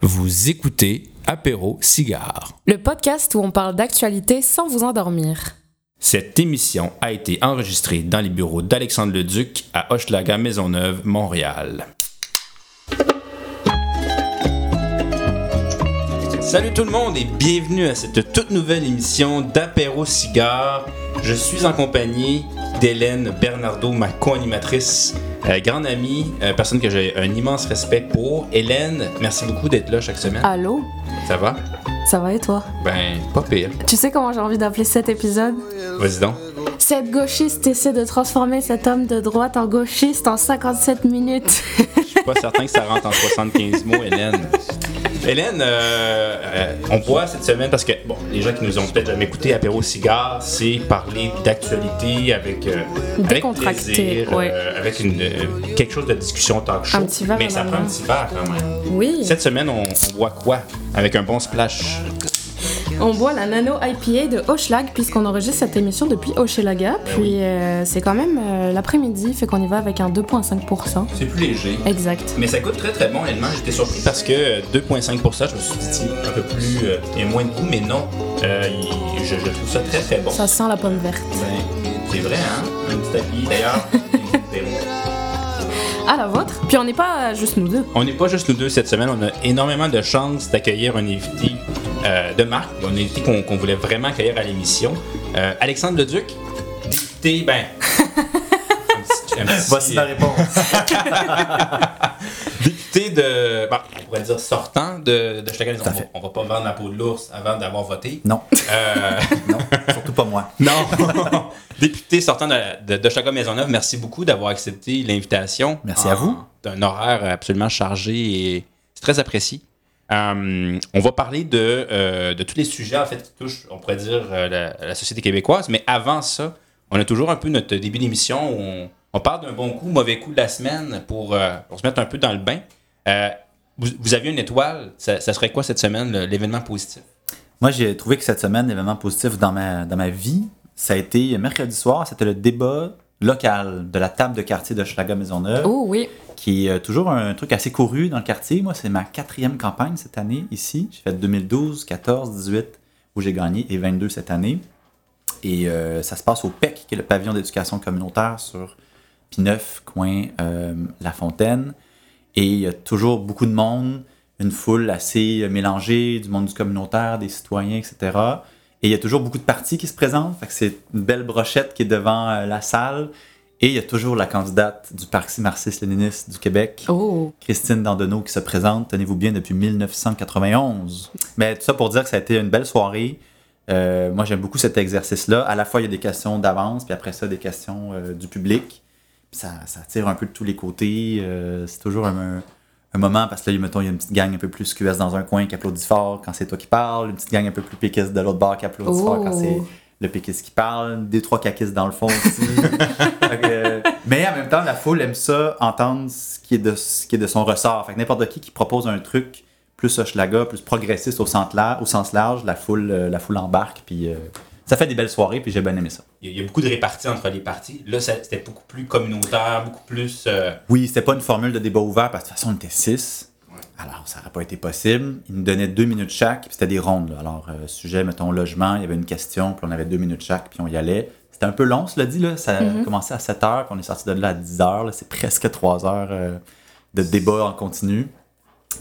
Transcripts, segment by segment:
Vous écoutez Apéro Cigare. Le podcast où on parle d'actualité sans vous endormir. Cette émission a été enregistrée dans les bureaux d'Alexandre Leduc à Hochelaga Maisonneuve, Montréal. Salut tout le monde et bienvenue à cette toute nouvelle émission d'Apéro Cigare. Je suis en compagnie d'Hélène Bernardo, ma co-animatrice, euh, grande amie, euh, personne que j'ai un immense respect pour. Hélène, merci beaucoup d'être là chaque semaine. Allô? Ça va? Ça va et toi? Ben, pas pire. Tu sais comment j'ai envie d'appeler cet épisode? Vas-y donc. Cette gauchiste essaie de transformer cet homme de droite en gauchiste en 57 minutes. Je suis pas certain que ça rentre en 75 mots, Hélène. Hélène, euh, euh, on voit cette semaine, parce que, bon, les gens qui nous ont peut-être jamais écouté Apéro Cigare, c'est parler d'actualité avec, euh, avec Décontracté, plaisir, ouais. euh, avec une, quelque chose de discussion talk show. Un petit verre Mais ça prend un petit verre quand même. Oui. Cette semaine, on, on boit quoi? Avec un bon splash? On boit la Nano IPA de Hochelag puisqu'on enregistre cette émission depuis Hochelaga. Puis euh, c'est quand même euh, l'après-midi, fait qu'on y va avec un 2,5%. C'est plus léger. Exact. Mais ça coûte très très bon, honnêtement. J'étais surpris parce que euh, 2,5 pour ça, je me suis dit, un peu plus. euh, il y a moins de goût, mais non. Euh, je, je trouve ça très très bon. Ça sent la pomme verte. Ben, c'est vrai, hein? Un petit tapis. D'ailleurs, À la vôtre. Puis on n'est pas juste nous deux. on n'est pas juste nous deux cette semaine. On a énormément de chance d'accueillir un invité euh, de marque. Un invité qu'on qu'on voulait vraiment accueillir à l'émission. Euh, Alexandre Leduc, député, ben. un petit- un petit- Voici ma réponse. député de. Bon, on pourrait dire sortant de, de Chacun. à On, on va pas vendre la peau de l'ours avant d'avoir voté. Non, Euh, non, surtout pas moi. non! député sortant de, de, de Maisonneuve, merci beaucoup d'avoir accepté l'invitation. Merci à vous. D'un horaire absolument chargé et c'est très apprécié. Euh, on va parler de, euh, tous les sujets qui touchent, on pourrait dire, euh, la, société québécoise. Mais avant ça, on a toujours un peu notre début d'émission où on, parle d'un bon coup, mauvais coup de la semaine pour, pour se mettre un peu dans le bain. Vous, aviez une étoile, ça, serait quoi cette semaine, l'événement positif? Moi, j'ai trouvé que cette semaine, l'événement positif dans ma, dans ma vie, ça a été mercredi soir, c'était le débat local de la table de quartier de Schlager Maisonneuve, Oh oui. qui est euh, toujours un truc assez couru dans le quartier. Moi, c'est ma quatrième campagne cette année ici. J'ai fait 2012, 14, 18 où j'ai gagné et 22 cette année. Et euh, ça se passe au PEC, qui est le pavillon d'éducation communautaire sur Pineuf, coin euh, La Fontaine. Et il y a toujours beaucoup de monde, une foule assez mélangée, du monde du communautaire, des citoyens, etc. Et il y a toujours beaucoup de partis qui se présentent. C'est une belle brochette qui est devant euh, la salle. Et il y a toujours la candidate du Parti marxiste-léniniste du Québec, Oh. Christine Dandonneau, qui se présente, tenez-vous bien, depuis 1991. Mais tout ça pour dire que ça a été une belle soirée. Euh, moi, j'aime beaucoup cet exercice-là. À la fois, il y a des questions d'avance, puis après ça, des questions euh, du public. Puis ça, ça tire un peu de tous les côtés. Euh, c'est toujours un, un moment, parce que là, mettons, il y a une petite gang un peu plus QS dans un coin qui applaudit fort quand c'est toi qui parles, une petite gang un peu plus péquiste de l'autre bord qui applaudit fort quand c'est le péquiste qui parle, des trois caquistes dans le fond aussi. Mais en même temps, la foule aime ça, entendre ce qui est de, ce qui est de son ressort. Fait que n'importe qui qui propose un truc plus Hochelaga, plus progressiste au sens, la- au sens large, la foule, euh, la foule embarque. Puis euh, ça fait des belles soirées, puis j'ai bien aimé ça. Il y, a, beaucoup de réparties entre les partis. Là, c'était beaucoup plus communautaire, beaucoup plus. euh, Oui, c'était pas une formule de débat ouvert parce que de toute façon, on était six. Alors, ça n'aurait pas été possible. Ils nous donnaient deux minutes chaque, puis c'était des rondes. là. Alors, euh, sujet, mettons, logement, il y avait une question, puis on avait deux minutes chaque, puis on y allait. C'était un peu long, cela dit. Là. Ça a commencé à 7 heures, puis on est sorti de là à 10 heures. là. C'est presque 3 heures euh, de débat en continu.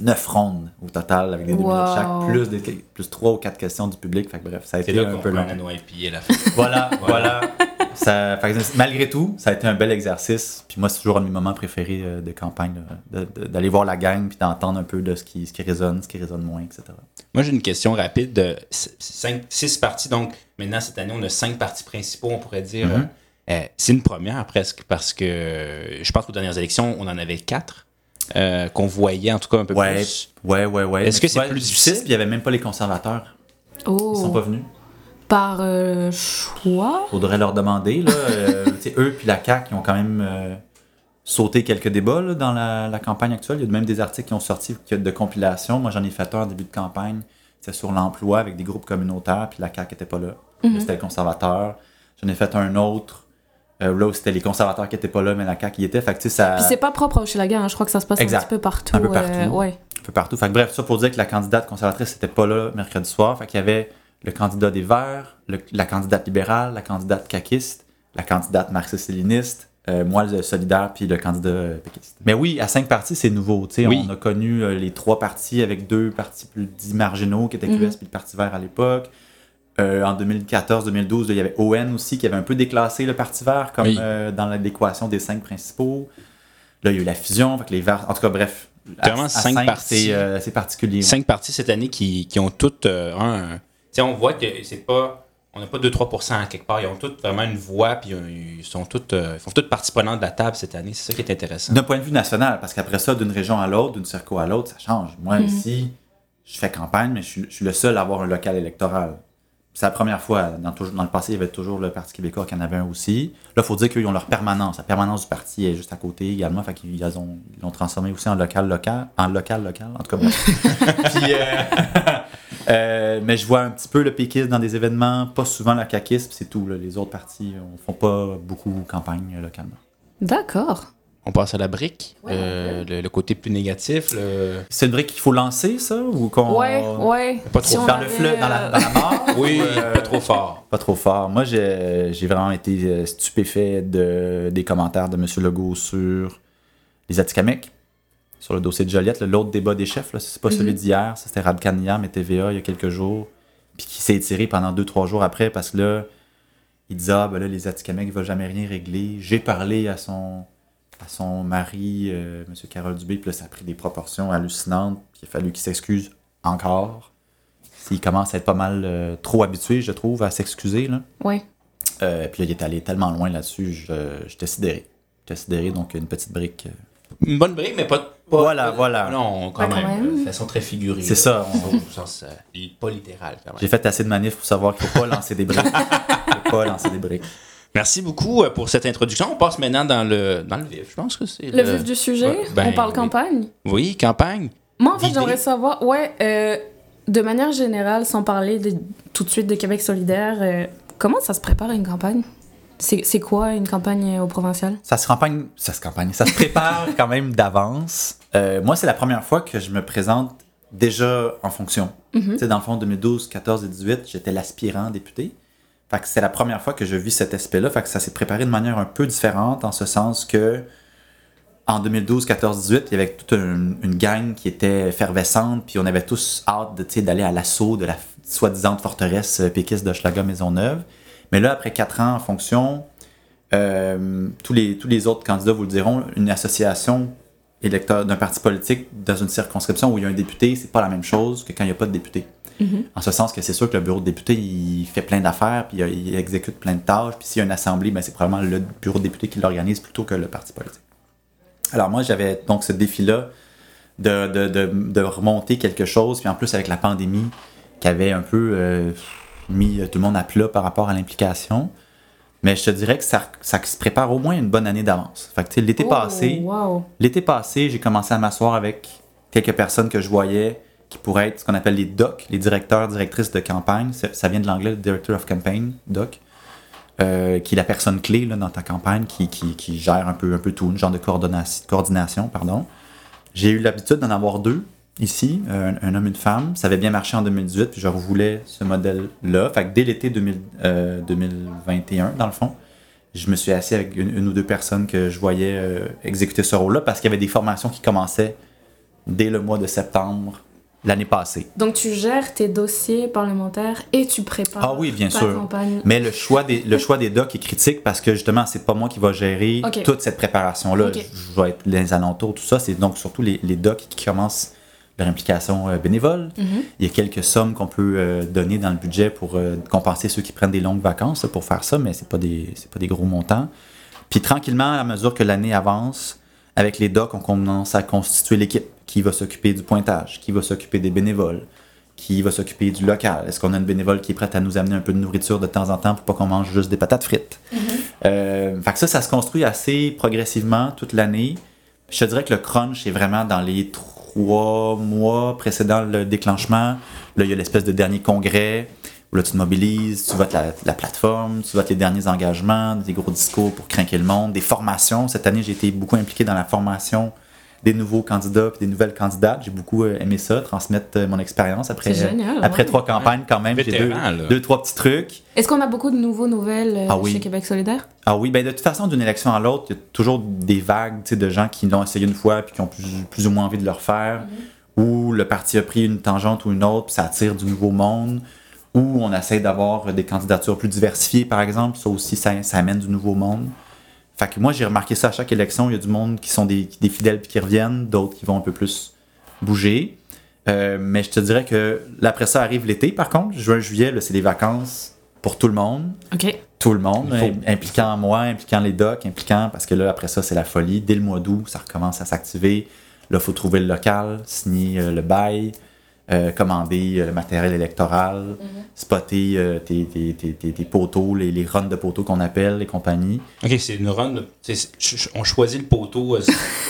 Neuf rondes au total, avec des deux Wow. minutes chaque, plus, des, plus trois ou quatre questions du public. Fait que bref, ça a C'est été là un qu'on peu long. à la fin. Voilà, voilà. Ça, fait que malgré tout, ça a été un bel exercice. Puis moi, c'est toujours un de mes moments préférés euh, de campagne, d'aller voir la gang puis d'entendre un peu de ce qui, ce qui résonne, ce qui résonne moins, etc. Moi, j'ai une question rapide de c- cinq, six parties. Donc, maintenant, cette année, on a cinq partis principaux, on pourrait dire. Mhm. Euh, c'est une première presque parce que je pense qu'aux dernières élections, on en avait quatre euh, qu'on voyait en tout cas un peu Ouais, plus. ouais, ouais, ouais. Est-ce que c'est plus difficile? puis Il n'y avait même pas les conservateurs. Oh. Ils sont pas venus. Par euh, choix? Faudrait leur demander. Là, euh, eux puis la CAQ, ils ont quand même euh, sauté quelques débats là, dans la, la campagne actuelle. Il y a même des articles qui ont sorti qui- de compilation. Moi, j'en ai fait un en début de campagne. C'était sur l'emploi avec des groupes communautaires, puis la CAQ n'était pas là. Mhm. C'était les conservateurs. J'en ai fait un autre. Euh, là où c'était les conservateurs qui n'étaient pas là, mais la CAQ y était. Fait que, tu sais, ça... Puis c'est pas propre au Hochelaga, hein. je crois que ça se passe Exact. un petit peu partout. Un peu partout. euh, ouais. peu partout. Fait que bref, ça pour dire que la candidate conservatrice n'était pas là mercredi soir. Fait qu'il y avait le candidat des Verts, le- la candidate libérale, la candidate caquiste, la candidate marxiste-léniniste, euh, moi le solidaire, puis le candidat euh, péquiste. Mais oui, à cinq partis, c'est nouveau. tu sais. Oui. On a connu euh, les trois partis avec deux partis plus dits marginaux qui étaient QS Mhm. puis le Parti vert à l'époque. Euh, en 2014-2012, il y avait ON aussi qui avait un peu déclassé le Parti vert comme Oui. euh, dans l'équation des cinq principaux. Là, il y a eu la fusion, fait que les verts. En tout cas, bref. C'est vraiment cinq cinq, partis. C'est euh, c'est particulier. Cinq parties cette année qui, qui ont toutes euh, un. On voit que c'est pas. On n'a pas 2-3% à quelque part. Ils ont toutes vraiment une voix, puis ils sont toutes, euh, ils font toutes partie prenante de la table cette année. C'est ça qui est intéressant. D'un point de vue national, parce qu'après ça, d'une région à l'autre, d'une circo à l'autre, ça change. Moi, Mhm. ici, je fais campagne, mais je suis, je suis le seul à avoir un local électoral. C'est la première fois. Dans, le passé, il y avait toujours le Parti québécois qui en avait un aussi. Là, il faut dire qu'ils ont leur permanence. La permanence du parti est juste à côté également. Fait qu'ils ils ont- ils l'ont transformé aussi en local local. En local local, en tout cas. Puis, euh, euh, mais je vois un petit peu le péquisme dans des événements, pas souvent la caquisme, c'est tout. là. Les autres partis ne font pas beaucoup campagne localement. D'accord. On passe à la brique. Euh, le, le côté plus négatif. Le... C'est une brique qu'il faut lancer, ça Ou qu'on. Ouais, ouais. Pas trop Si on Dans le fleuve, dans la, euh, dans la mort Oui, ou, euh, pas trop fort. Pas trop fort. Moi, j'ai j'ai vraiment été stupéfait de, des commentaires de M. Legault sur les Atikamekw, sur le dossier de Joliette, là, l'autre débat des chefs. là, C'est pas celui d'hier, ça, c'était Radcan hier, mais TVA il y a quelques jours. Puis qui s'est étiré pendant deux, trois jours après parce que là, il disait Ah, ben là, les Atikamekw ne veulent jamais rien régler. J'ai parlé à son, à son mari, euh, M. Carole Dubé, puis là, ça a pris des proportions hallucinantes. Puis il a fallu qu'il s'excuse encore. Il commence à être pas mal euh, trop habitué, je trouve, à s'excuser. là. Ouais. Euh, puis là, il est allé tellement loin là-dessus, je- j'étais sidéré. J'étais sidéré, donc une petite brique. euh, Une bonne brique, mais pas. pas- Voilà, pas- voilà. Non, quand Ouais, quand même. De façon très figurée. C'est ça, on- Au sens, euh, pas littéral, quand même. J'ai fait assez de manifs pour savoir qu'il faut pas lancer des briques. faut pas lancer des briques. Merci beaucoup euh, pour cette introduction. On passe maintenant dans le, dans le vif. Je pense que c'est. Le vif du sujet, Ouais, ben, on parle oui. campagne? Oui, campagne. Moi, en fait, j'aimerais savoir, ouais, euh, de manière générale, sans parler de- tout de suite de Québec solidaire, euh, comment ça se prépare une campagne? C'est c'est quoi une campagne au provincial? Ça se campagne, ça se campagne, ça se prépare quand même d'avance. Euh, moi, c'est la première fois que je me présente déjà en fonction. Tu sais, dans le fond, 2012, 14 et 18, j'étais l'aspirant député. Fait que c'est la première fois que je vis cet aspect-là. Fait que ça s'est préparé de manière un peu différente, en ce sens que en 2012, 14, 18, il y avait toute une, gang qui était effervescente, puis on avait tous hâte d'aller à l'assaut de la soi-disant forteresse euh, péquiste de Maisonneuve. Mais là, après quatre ans en fonction, euh, tous, les, tous les autres candidats vous le diront, une association électeur d'un parti politique dans une circonscription où il y a un député, c'est pas la même chose que quand il n'y a pas de député. En ce sens que c'est sûr que le bureau de député, il fait plein d'affaires, puis il, il exécute plein de tâches, puis s'il y a une assemblée, ben, c'est probablement le bureau de député qui l'organise plutôt que le parti politique. Alors moi, j'avais donc ce défi-là de, de, de, de remonter quelque chose, puis en plus avec la pandémie qui avait un peu euh, mis tout le monde à plat par rapport à l'implication. Mais je te dirais que ça, ça se prépare au moins une bonne année d'avance. Fait que l'été Oh, passé, wow. L'été passé, j'ai commencé à m'asseoir avec quelques personnes que je voyais qui pourraient être ce qu'on appelle les DOC, les directeurs, directrices de campagne. Ça, vient de l'anglais, Director of Campaign, DOC, euh, qui est la personne clé dans ta campagne, qui, gère un peu, un peu tout, une genre de coordination. pardon. J'ai eu l'habitude d'en avoir deux ici, un, un homme et une femme. Ça avait bien marché en 2018, puis je revoulais ce modèle-là. Fait que dès l'été 2000, euh, 2021, dans le fond, je me suis assis avec une, ou deux personnes que je voyais euh, exécuter ce rôle-là parce qu'il y avait des formations qui commençaient dès le mois de septembre l'année passée. Donc, tu gères tes dossiers parlementaires et tu prépares Ah oui, bien ta sûr. campagne. Mais le choix des, le choix des docs est critique parce que justement, c'est pas moi qui va gérer toute cette préparation-là. Ok. Je, je vais être les alentours, tout ça. C'est donc surtout les, les docs qui commencent leur implication euh, bénévole. Mhm. Il y a quelques sommes qu'on peut euh, donner dans le budget pour euh, compenser ceux qui prennent des longues vacances là, pour faire ça, mais c'est pas des c'est pas des gros montants. Puis tranquillement, à mesure que l'année avance, avec les docs, on commence à constituer l'équipe qui va s'occuper du pointage, qui va s'occuper des bénévoles, qui va s'occuper du local. Est-ce qu'on a une bénévole qui est prête à nous amener un peu de nourriture de temps en temps pour pas qu'on mange juste des patates frites? Euh, fait que ça, ça se construit assez progressivement toute l'année. Je te dirais que le crunch est vraiment dans les trois mois précédant le déclenchement. Là, il y a l'espèce de dernier congrès où là, tu te mobilises, tu votes la, la plateforme, tu votes les derniers engagements, des gros discours pour craquer le monde, des formations. Cette année, j'ai été beaucoup impliqué dans la formation des nouveaux candidats et des nouvelles candidates. J'ai beaucoup euh, aimé ça, transmettre euh, mon expérience après, génial, après ouais. trois campagnes quand même. J'ai deux, deux, trois petits trucs. Est-ce qu'on a beaucoup de nouveaux nouvelles euh, Ah oui. chez Québec solidaire? Ah oui, ben de toute façon, d'une élection à l'autre, il y a toujours des vagues de gens qui l'ont essayé une fois puis qui ont plus, plus ou moins envie de le refaire. Ou le parti a pris une tangente ou une autre, puis ça attire du nouveau monde. Ou on essaie d'avoir des candidatures plus diversifiées, par exemple. Ça aussi, ça, ça amène du nouveau monde. Fait que moi, j'ai remarqué ça à chaque élection. Il y a du monde qui sont des, des fidèles puis qui reviennent, d'autres qui vont un peu plus bouger. Euh, mais je te dirais que après ça arrive l'été, par contre. Juin, juillet, là, c'est des vacances pour tout le monde OK. tout le monde, faut. impliquant moi, impliquant les docs, impliquant, parce que là, après ça, c'est la folie. Dès le mois d'août, ça recommence à s'activer. Là, il faut trouver le local, signer euh, le bail, euh, commander euh, le matériel électoral, spotter euh, tes, tes, tes, tes- tes poteaux, les, les runs de poteaux qu'on appelle, les compagnies. Ok, c'est une run. on choisit le poteau euh,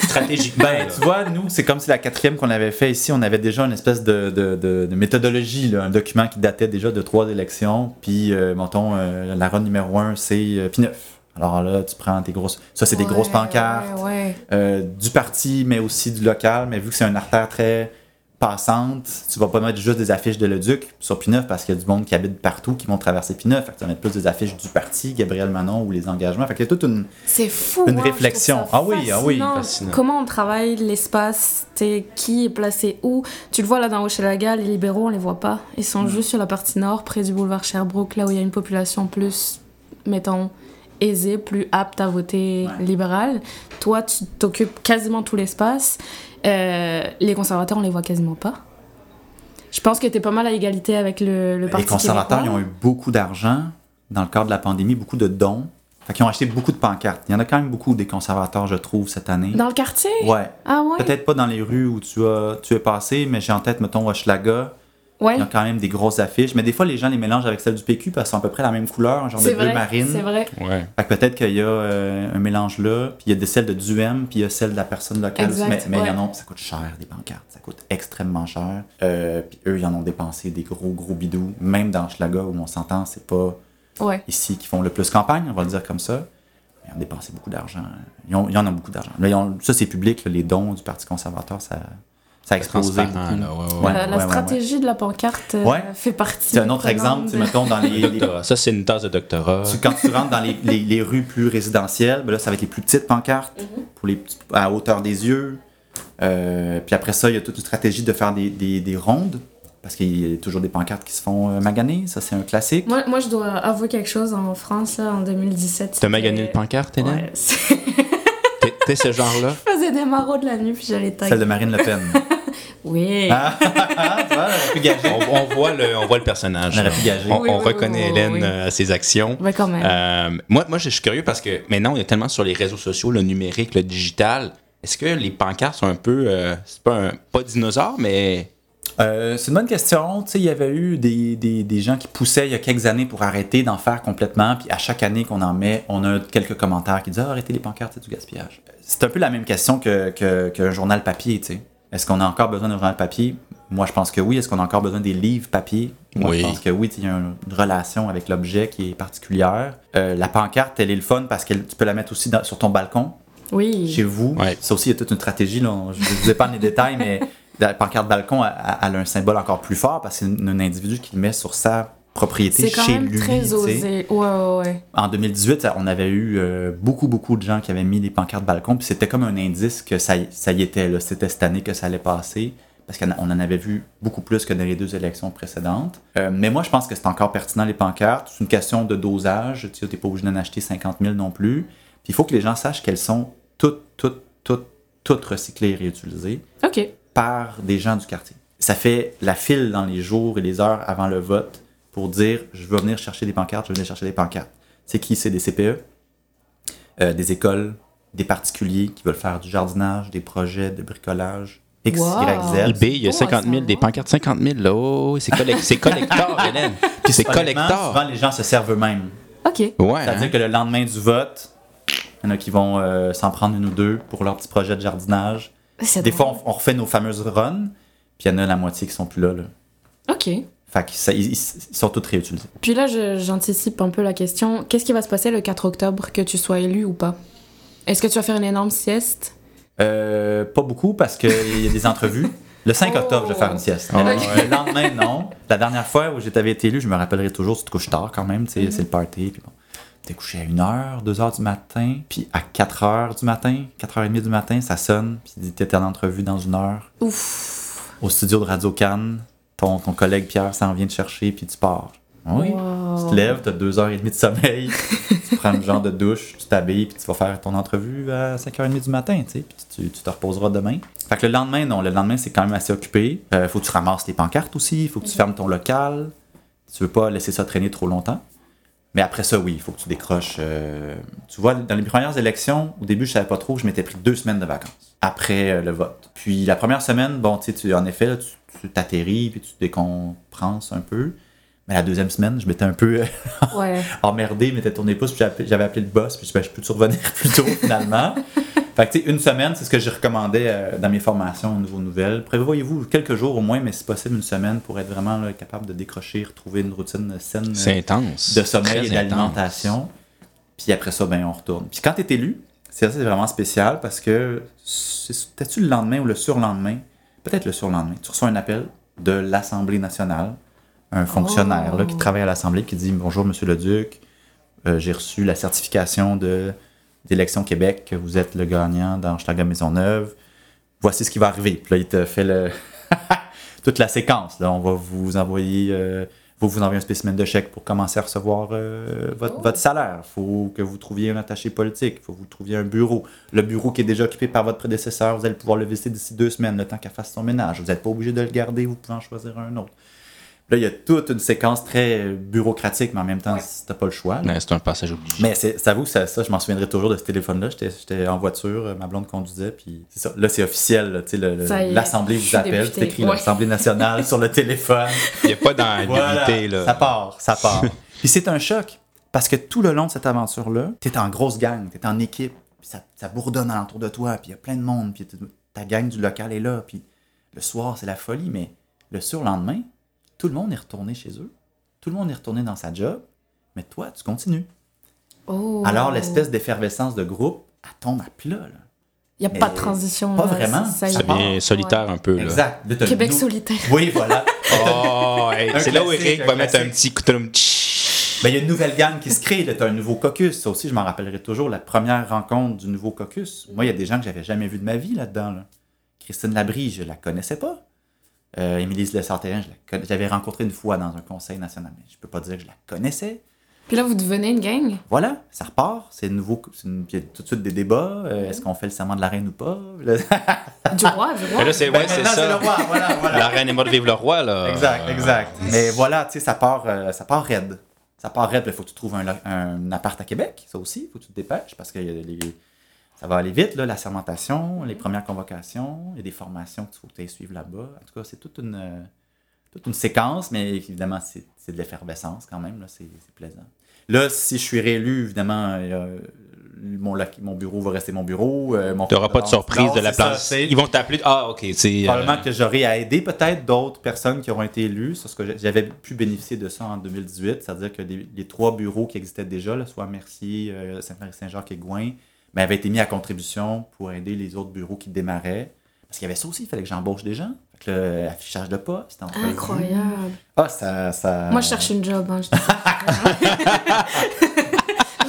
stratégiquement. Ben, tu vois, nous, c'est comme si la quatrième qu'on avait fait ici, on avait déjà une espèce de, de, de- de méthodologie, là, un document qui datait déjà de trois élections. Puis, euh, mettons, euh, la run numéro un, c'est euh, P9. Alors là, tu prends tes grosses. Ça, c'est des grosses pancartes. Ouais, ouais. euh, du parti, mais aussi du local. Mais vu que c'est une artère très passante, tu vas pas mettre juste des affiches de Leduc sur P9 parce qu'il y a du monde qui habite partout qui vont traverser P9. Fait que tu vas mettre plus des affiches du parti, Gabriel Manon ou les engagements. Fait qu'il y a toute une. C'est fou. Une je réflexion. Ah oui, ah oui, fascinant. Comment on travaille l'espace, qui est placé où. Tu le vois là dans Hochelaga, les libéraux, on les voit pas. Ils sont juste sur la partie nord, près du boulevard Sherbrooke, là où il y a une population plus, mettons, aisée, plus apte à voter Ouais. libéral. Toi, tu t'occupes quasiment tout l'espace. Euh, les conservateurs, on les voit quasiment pas. Je pense que t'es pas mal à égalité avec le, le parti les conservateurs, ils ont eu beaucoup d'argent dans le cadre de la pandémie, beaucoup de dons. Fait qu'ils ont acheté beaucoup de pancartes. Il y en a quand même beaucoup des conservateurs, je trouve, cette année. Dans le quartier? Ouais. Ah ouais? Peut-être pas dans les rues où tu, as, tu es passé, mais j'ai en tête, mettons, Hochelaga. Ouais. Il y a quand même des grosses affiches. Mais des fois, les gens les mélangent avec celles du PQ parce qu'elles sont à peu près la même couleur, un genre de bleu marine. c'est vrai. Ouais. Fait que peut-être qu'il y a euh, un mélange là, puis il y a des celles de Duhem, puis il y a celles de la personne locale. Exact, mais mais il y ouais. en a, ça coûte cher, des pancartes. Ça coûte extrêmement cher. Euh, puis eux, ils en ont dépensé des gros, gros bidous. Même dans Schlaga, où on s'entend, c'est pas Ouais. ici qui font le plus campagne, on va le dire comme ça. Ils ont dépensé beaucoup d'argent. Ils, ont- ils en ont beaucoup d'argent. Mais ils ont- ça, c'est public, là, les dons du Parti conservateur, ça, ça a explosé Transparent, beaucoup. là, ouais, ouais. Ouais, la, la ouais, ouais, stratégie de la pancarte euh, Ouais. fait partie. C'est un autre exemple, tu sais, mettons, dans les- les, Doctorat. Ça, c'est une tasse de doctorat. Tu- quand tu rentres dans les, les- les rues plus résidentielles, ben là, ça va être les plus petites pancartes, pour les, à hauteur des yeux. Euh, puis après ça, il y a toute une stratégie de faire des, des- des rondes, parce qu'il y a toujours des pancartes qui se font euh, maganer, ça c'est un classique. Moi, moi, je dois avouer quelque chose en France, là, en 2017. T'as magané le pancarte, Hélène? Ouais, T'es ce genre-là? je faisais des maraudes la nuit, puis j'allais taguer. Celle de Marine Le Pen. Oui. Ah, tu vois, on voit le, on voit le personnage. On aurait pu gager. On, Oui, on oui, reconnaît oui, Hélène oui. euh, à ses actions. Ouais, quand même. Euh, moi, moi, je suis curieux parce que maintenant, on est tellement sur les réseaux sociaux, le numérique, le digital. Est-ce que les pancartes sont un peu. euh, c'est pas un. Pas dinosaure, mais. Euh, c'est une bonne question. Tu sais, il y avait eu des, des- des gens qui poussaient il y a quelques années pour arrêter d'en faire complètement. Puis à chaque année qu'on en met, on a quelques commentaires qui disent ah, arrêtez les pancartes, c'est du gaspillage. C'est un peu la même question que, que- qu'un journal papier. tu sais. Est-ce qu'on a encore besoin d'un journal papier? Moi, je pense que oui. Est-ce qu'on a encore besoin des livres papier? Moi, Oui. je pense que oui. Il y a une relation avec l'objet qui est particulière. Euh, la pancarte, elle est le fun parce que tu peux la mettre aussi dans- sur ton balcon oui. chez vous. Ouais. Ça aussi, il y a toute une stratégie. Là. Je ne vous épargne les détails, mais la pancarte balcon elle a un symbole encore plus fort parce que c'est un individu qui le met sur sa propriété C'est quand chez même lui. très osé. Ouais, ouais, ouais. En 2018, ça- on avait eu euh, beaucoup, beaucoup de gens qui avaient mis des pancartes balcon, puis c'était comme un indice que ça, y- ça y était. C'était cette année que ça allait passer, parce qu'on en avait vu beaucoup plus que dans les deux élections précédentes. Euh, mais moi, je pense que c'est encore pertinent, les pancartes. C'est une question de dosage. Tu n'es pas obligé d'en acheter 50 000 non plus. Puis il faut que les gens sachent qu'elles sont toutes, toutes, toutes, toutes recyclées et réutilisées Ok. par des gens du quartier. Ça fait la file dans les jours et les heures avant le vote pour dire je veux venir chercher des pancartes, je veux venir chercher des pancartes. C'est qui? C'est des CPE, euh, des écoles, des particuliers qui veulent faire du jardinage, des projets de bricolage, X, Wow. Y, Z. eBay, il y a Oh, 50 000, ça des pancartes 50 000. Là, oh, oh, c'est collec- c'est collector, Hélène. Puis c'est collector. Souvent, les gens se servent eux-mêmes. Ok. Ouais. C'est-à-dire hein? que le lendemain du vote, il y en a qui vont euh, s'en prendre une ou deux pour leur petit projet de jardinage. Des drôle. fois, on, on refait nos fameuses runs, puis il y en a la moitié qui sont plus là. là. Ok. Fait qu'ils ils, ils sont toutes réutilisés. Puis là, j'anticipe un peu la question. Qu'est-ce qui va se passer le 4 octobre, que tu sois élu ou pas? Est-ce que tu vas faire une énorme sieste? Euh, pas beaucoup parce qu'il y a des entrevues. Le 5 Oh. octobre, je vais faire une sieste. Oh. Mais le- le lendemain, non. La dernière fois où j'avais été élu, je me rappellerai toujours, tu te couches tard quand même, tu sais, Mhm. c'est le party. Puis bon, t'es couché à 1h, 2h du matin, puis à 4h du matin, 4h30 du matin, ça sonne, puis t'es en entrevue dans une heure Ouf. au studio de Radio Cannes. Ton, ton collègue Pierre s'en vient te chercher, puis tu pars. Oui. Wow. Tu te lèves, tu as deux heures et demie de sommeil, tu prends une genre de douche, tu t'habilles, puis tu vas faire ton entrevue à 5h30 du matin, tu sais, puis tu, tu te reposeras demain. Fait que le lendemain, non, le lendemain, c'est quand même assez occupé. Euh, faut que tu ramasses tes pancartes aussi, faut que tu fermes ton local. Tu veux pas laisser ça traîner trop longtemps. Mais après ça, oui, il faut que tu décroches. euh, Tu vois, dans les premières élections, au début, je savais pas trop, je m'étais pris deux semaines de vacances après euh, le vote. Puis la première semaine, bon, tu sais, tu- en effet, là, tu tu t'atterris, puis tu te décompenses un peu. Mais la deuxième semaine, je m'étais un peu Ouais. emmerdé, m'était tourné pouce, puis j'avais appelé le boss, puis je, ben, je peux-tu revenir plus tôt finalement? fait que tu sais, une semaine, c'est ce que je recommandais euh, dans mes formations au niveau nouvelles. Prévoyez-vous quelques jours au moins, mais si possible une semaine pour être vraiment là, capable de décrocher, retrouver une routine saine C'est euh, intense. de sommeil Très et d'alimentation. Puis après ça, ben on retourne. Puis quand tu es élu, c'est ça, c'est vraiment spécial parce que c'était-tu le lendemain ou le surlendemain? Peut-être le surlendemain. Tu reçois un appel de l'Assemblée nationale, un fonctionnaire là, qui travaille à l'Assemblée qui dit Bonjour, Monsieur le Duc, euh, j'ai reçu la certification de d'Élection Québec, que vous êtes le gagnant dans Hochelaga Maisonneuve. Voici ce qui va arriver. Puis là, il te fait le toute la séquence. Là, on va vous envoyer, euh, faut vous envoyer un spécimen de chèque pour commencer à recevoir euh, votre, Oh. votre salaire. Il faut que vous trouviez un attaché politique. Il faut que vous trouviez un bureau. Le bureau qui est déjà occupé par votre prédécesseur, vous allez pouvoir le visiter d'ici deux semaines, le temps qu'elle fasse son ménage. Vous n'êtes pas obligé de le garder, vous pouvez en choisir un autre. Là, il y a toute une séquence très bureaucratique, mais en même temps, Ouais. t'as pas le choix. Ouais, c'est un passage obligé. Mais c'est, ça vous, ça, ça, je m'en souviendrai toujours de ce téléphone-là. J'étais, j'étais en voiture, euh, ma blonde conduisait, puis c'est ça. Là, c'est officiel, l'Assemblée vous appelle, c'est écrit Ouais. l'Assemblée nationale sur le téléphone. Il n'y a pas d'ambiguïté, Voilà, là. Ça part, ça part. puis c'est un choc, parce que tout le long de cette aventure-là, t'es en grosse gang, t'es en équipe, puis ça, ça bourdonne alentour de toi, puis il y a plein de monde, puis ta gang du local est là, puis le soir, c'est la folie, mais le surlendemain, tout le monde est retourné chez eux, tout le monde est retourné dans sa job, mais toi, tu continues. Oh. Alors, l'espèce d'effervescence de groupe, elle tombe à plat. Là. Il n'y a mais pas de transition. pas là, vraiment. ça bien solitaire un peu, là. Exact. Là, Québec solitaire. Oui, voilà. Oh, hey, c'est là où Eric va mettre un petit coup de tch. Ben, il y a une nouvelle gang qui se crée. Tu as un nouveau caucus. Ça aussi, je m'en rappellerai toujours. La première rencontre du nouveau caucus. Moi, il y a des gens que j'avais jamais vus de ma vie là-dedans. là. Christine Labrie, je la connaissais pas. Euh, Émilie Le Sartérin, je l'avais rencontrée une fois dans un conseil national. Mais je peux pas dire que je la connaissais. Puis là, vous devenez une gang? Voilà, ça repart. C'est nouveau. une- puis Il y a tout de suite des débats. Euh, Est-ce qu'on fait le serment de la reine ou pas? Du roi, du roi. Mais là, c'est Ben, ouais, le ça. roi. Voilà, voilà. La reine est morte, vive le roi, là. Exact, Euh, exact. Mais voilà, tu sais, ça part, euh, ça part raide. Ça part raide, il faut que tu trouves un appart à Québec, ça aussi, il faut que tu te dépêches parce que y a les- ça va aller vite, là, la sermentation, les premières convocations, il y a des formations qu'il faut que tu suivre là-bas. En tout cas, c'est toute une, euh, toute une séquence, mais évidemment, c'est c'est de l'effervescence quand même, là, c'est c'est plaisant. Là, si je suis réélu, évidemment, euh, mon, mon bureau va rester mon bureau. Euh, mon Tu n'auras pas de surprise Non, de la ça, place. Ils vont t'appeler. Ah, ok. C'est. Probablement que j'aurais à aider peut-être d'autres personnes qui auront été élues. C'est ce que j'avais pu bénéficier de ça en 2018, c'est-à-dire que les, les trois bureaux qui existaient déjà, là, soit Mercier, euh, Sainte-Marie-Saint-Jacques et Gouin, mais avaient été mis à contribution pour aider les autres bureaux qui démarraient. Parce qu'il y avait ça aussi, il fait que j'embauche des gens. Fait que le affichage de poste. entrevue. Incroyable. Ah, ça, ça... Moi, je cherche une job. Hein, je. La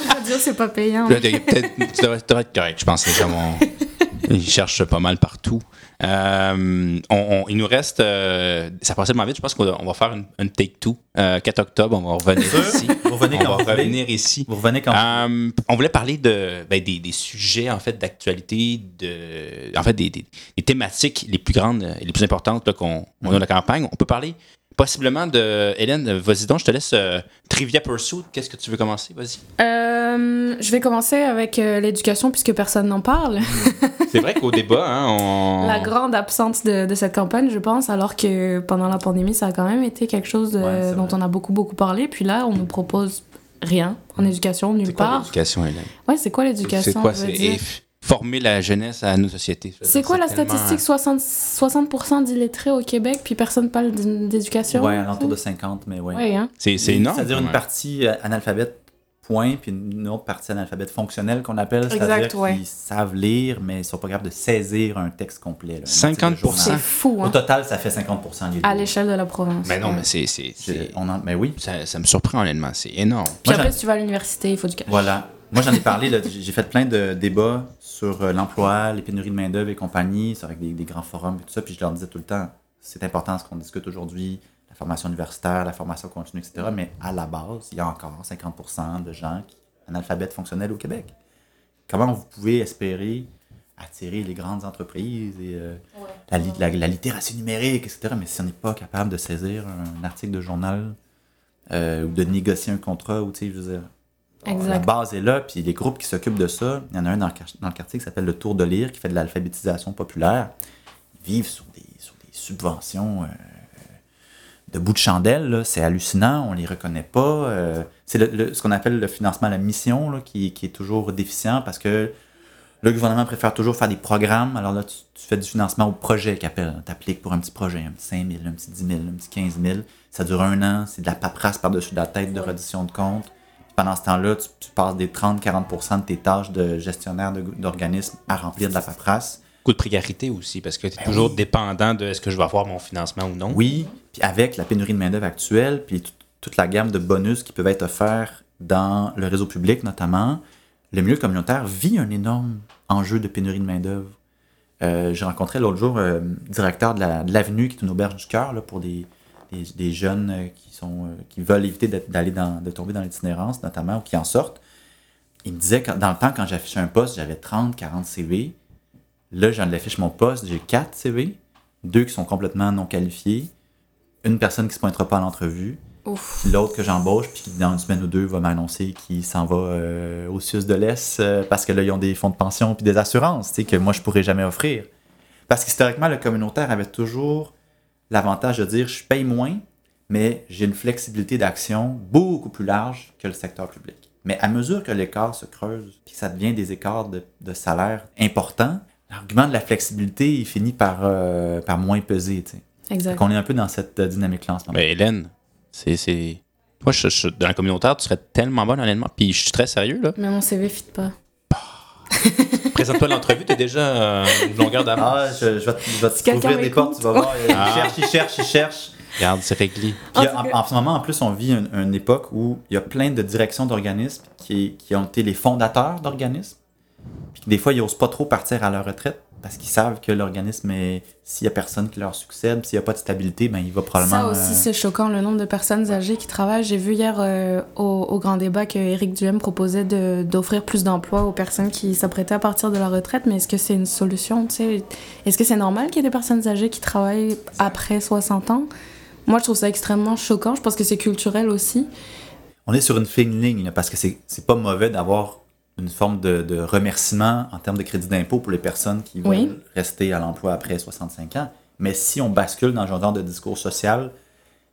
radio, c'est pas payant. Tu devrais, être correct, je pense. Ils cherchent pas mal partout. Euh, on- on- il nous reste. euh, ça passe tellement vite, je pense qu'on va on va faire une, une take two. Euh, 4 octobre, on va revenir ici. Vous revenez On quand va vous voulez. revenir ici. Vous revenez quand Euh, on voulait parler de, ben, des, des sujets en fait d'actualité, de, en fait des, des- des thématiques les plus grandes et les plus importantes qu'on on a dans la campagne. On peut parler possiblement de Hélène. Vas-y donc, je te laisse euh, Trivia Pursuit. Qu'est-ce que tu veux commencer? Vas-y. Euh, je vais commencer avec euh, l'éducation puisque personne n'en parle. C'est vrai qu'au débat, hein, on... La grande absence de, de cette campagne, je pense, alors que pendant la pandémie, ça a quand même été quelque chose de- Ouais, c'est dont on a beaucoup, beaucoup parlé. Puis là, on nous propose rien en éducation, nulle c'est quoi part. l'éducation, Hélène? Ouais, c'est quoi C'est l'éducation quoi C'est et f- former la jeunesse à nos sociétés. C'est quoi la statistique? 60%, 60 d'illettrés au Québec, puis personne parle d'éducation? Ouais, à l'entour de 50, mais. Ouais, hein? C'est c'est énorme. C'est-à-dire une partie euh, analphabète point, puis une autre partie analphabète fonctionnel qu'on appelle, Exact, c'est-à-dire ouais. qu'ils savent lire, mais ils sont pas capables de saisir un texte complet. là, un 50%. article de C'est fou, Au hein. total, ça fait 50% les À l'échelle de la province. Mais non, ouais. mais c'est. c'est- on en- Mais oui, Ça, ça me surprend honnêtement, c'est énorme. Puis Moi, après, j'en- si tu vas à l'université, il faut du cash. Voilà. Moi, j'en ai parlé. J'ai fait plein de débats sur euh, l'emploi, les pénuries de main-d'œuvre et compagnie, avec des, des grands forums et tout ça. Puis je leur disais tout le temps c'est important ce qu'on discute aujourd'hui, la formation universitaire, la formation continue, etc. Mais à la base, il y a encore 50% de gens qui analphabètes fonctionnels au Québec. Comment vous pouvez espérer attirer les grandes entreprises et euh, la, li- la- la littératie numérique, etc. Mais si on n'est pas capable de saisir un article de journal euh, ou de négocier un contrat, ou tu sais, je veux dire, Exact. la base est là, puis les groupes qui s'occupent de ça, il y en a un dans le, quar- dans le quartier qui s'appelle le Tour de Lire, qui fait de l'alphabétisation populaire. Ils vivent sur des, sur des subventions euh, de bout de chandelle, c'est hallucinant, on les reconnaît pas. euh, c'est le- le- ce qu'on appelle le financement à la mission là, qui, qui est toujours déficient parce que le gouvernement préfère toujours faire des programmes. Alors là, tu, tu fais du financement au projet qui appelle. Tu appliques pour un petit projet, un petit 5 000, un petit 10 000, un petit 15 000. Ça dure un an, c'est de la paperasse par-dessus la tête de reddition de compte. Pendant ce temps-là, tu, tu passes des 30-40% de tes tâches de gestionnaire d'organisme à remplir de la paperasse. Beaucoup de précarité aussi, parce que tu es toujours dépendant de est-ce que je vais avoir mon financement ou non. Oui, puis avec la pénurie de main-d'œuvre actuelle, puis tout- toute la gamme de bonus qui peuvent être offerts dans le réseau public notamment, le milieu communautaire vit un énorme enjeu de pénurie de main-d'œuvre. Euh, J'ai rencontré l'autre jour euh, le directeur de la- de l'Avenue, qui est une auberge du cœur pour des, des, des jeunes euh, qui, sont, euh, qui veulent éviter d'aller dans, de tomber dans l'itinérance, notamment, ou qui en sortent. Il me disait que dans le temps, quand j'affichais un poste, j'avais 30, 40 CV. Là, j'en affiche mon poste, j'ai 4 CV, deux qui sont complètement non qualifiés, une personne qui se pointera pas à l'entrevue, l'autre que j'embauche, puis qui dans une semaine ou deux va m'annoncer qu'il s'en va euh, au CIUS de l'Est euh, parce que là, ils ont des fonds de pension puis des assurances que moi, je pourrais jamais offrir. Parce qu'historiquement, le communautaire avait toujours l'avantage de dire je paye moins, mais j'ai une flexibilité d'action beaucoup plus large que le secteur public. Mais à mesure que l'écart se creuse, puis que ça devient des écarts de, de salaire importants, l'argument de la flexibilité, il finit par, euh, par moins peser. tu sais. Exact. Qu'on est un peu dans cette euh, dynamique-là en ce moment. Mais Hélène, c'est. c'est- Moi, je, je- dans la communautaire, tu serais tellement bonne, honnêtement. Puis je suis très sérieux, là. Mais mon CV fit pas. Présente-toi l'entrevue, t'es déjà euh, une longueur d'avance. Ah, je, je vais te, je vais te Si quelqu'un ouvrir des portes, tu vas voir. Il Ah. cherche, il cherche, il cherche. Regarde, c'est réglé. Puis, En en ce moment, en plus, on vit une, une époque où il y a plein de directions d'organismes qui, qui ont été les fondateurs d'organismes. Puis des fois, ils n'osent pas trop partir à leur retraite parce qu'ils savent que l'organisme, est- s'il n'y a personne qui leur succède, s'il n'y a pas de stabilité, ben, il va probablement. Ça aussi, euh, c'est choquant, le nombre de personnes âgées qui travaillent. J'ai vu hier euh, au, au grand débat que Éric Duhem proposait de- d'offrir plus d'emplois aux personnes qui s'apprêtaient à partir de la retraite, mais est-ce que c'est une solution? Est-ce que c'est normal qu'il y ait des personnes âgées qui travaillent après 60 ans? Moi, je trouve ça extrêmement choquant. Je pense que c'est culturel aussi. on est sur une fine ligne parce que c'est c'est pas mauvais d'avoir une forme de, de remerciement en termes de crédit d'impôt pour les personnes qui Oui. rester à l'emploi après 65 ans. Mais si on bascule dans un genre de discours social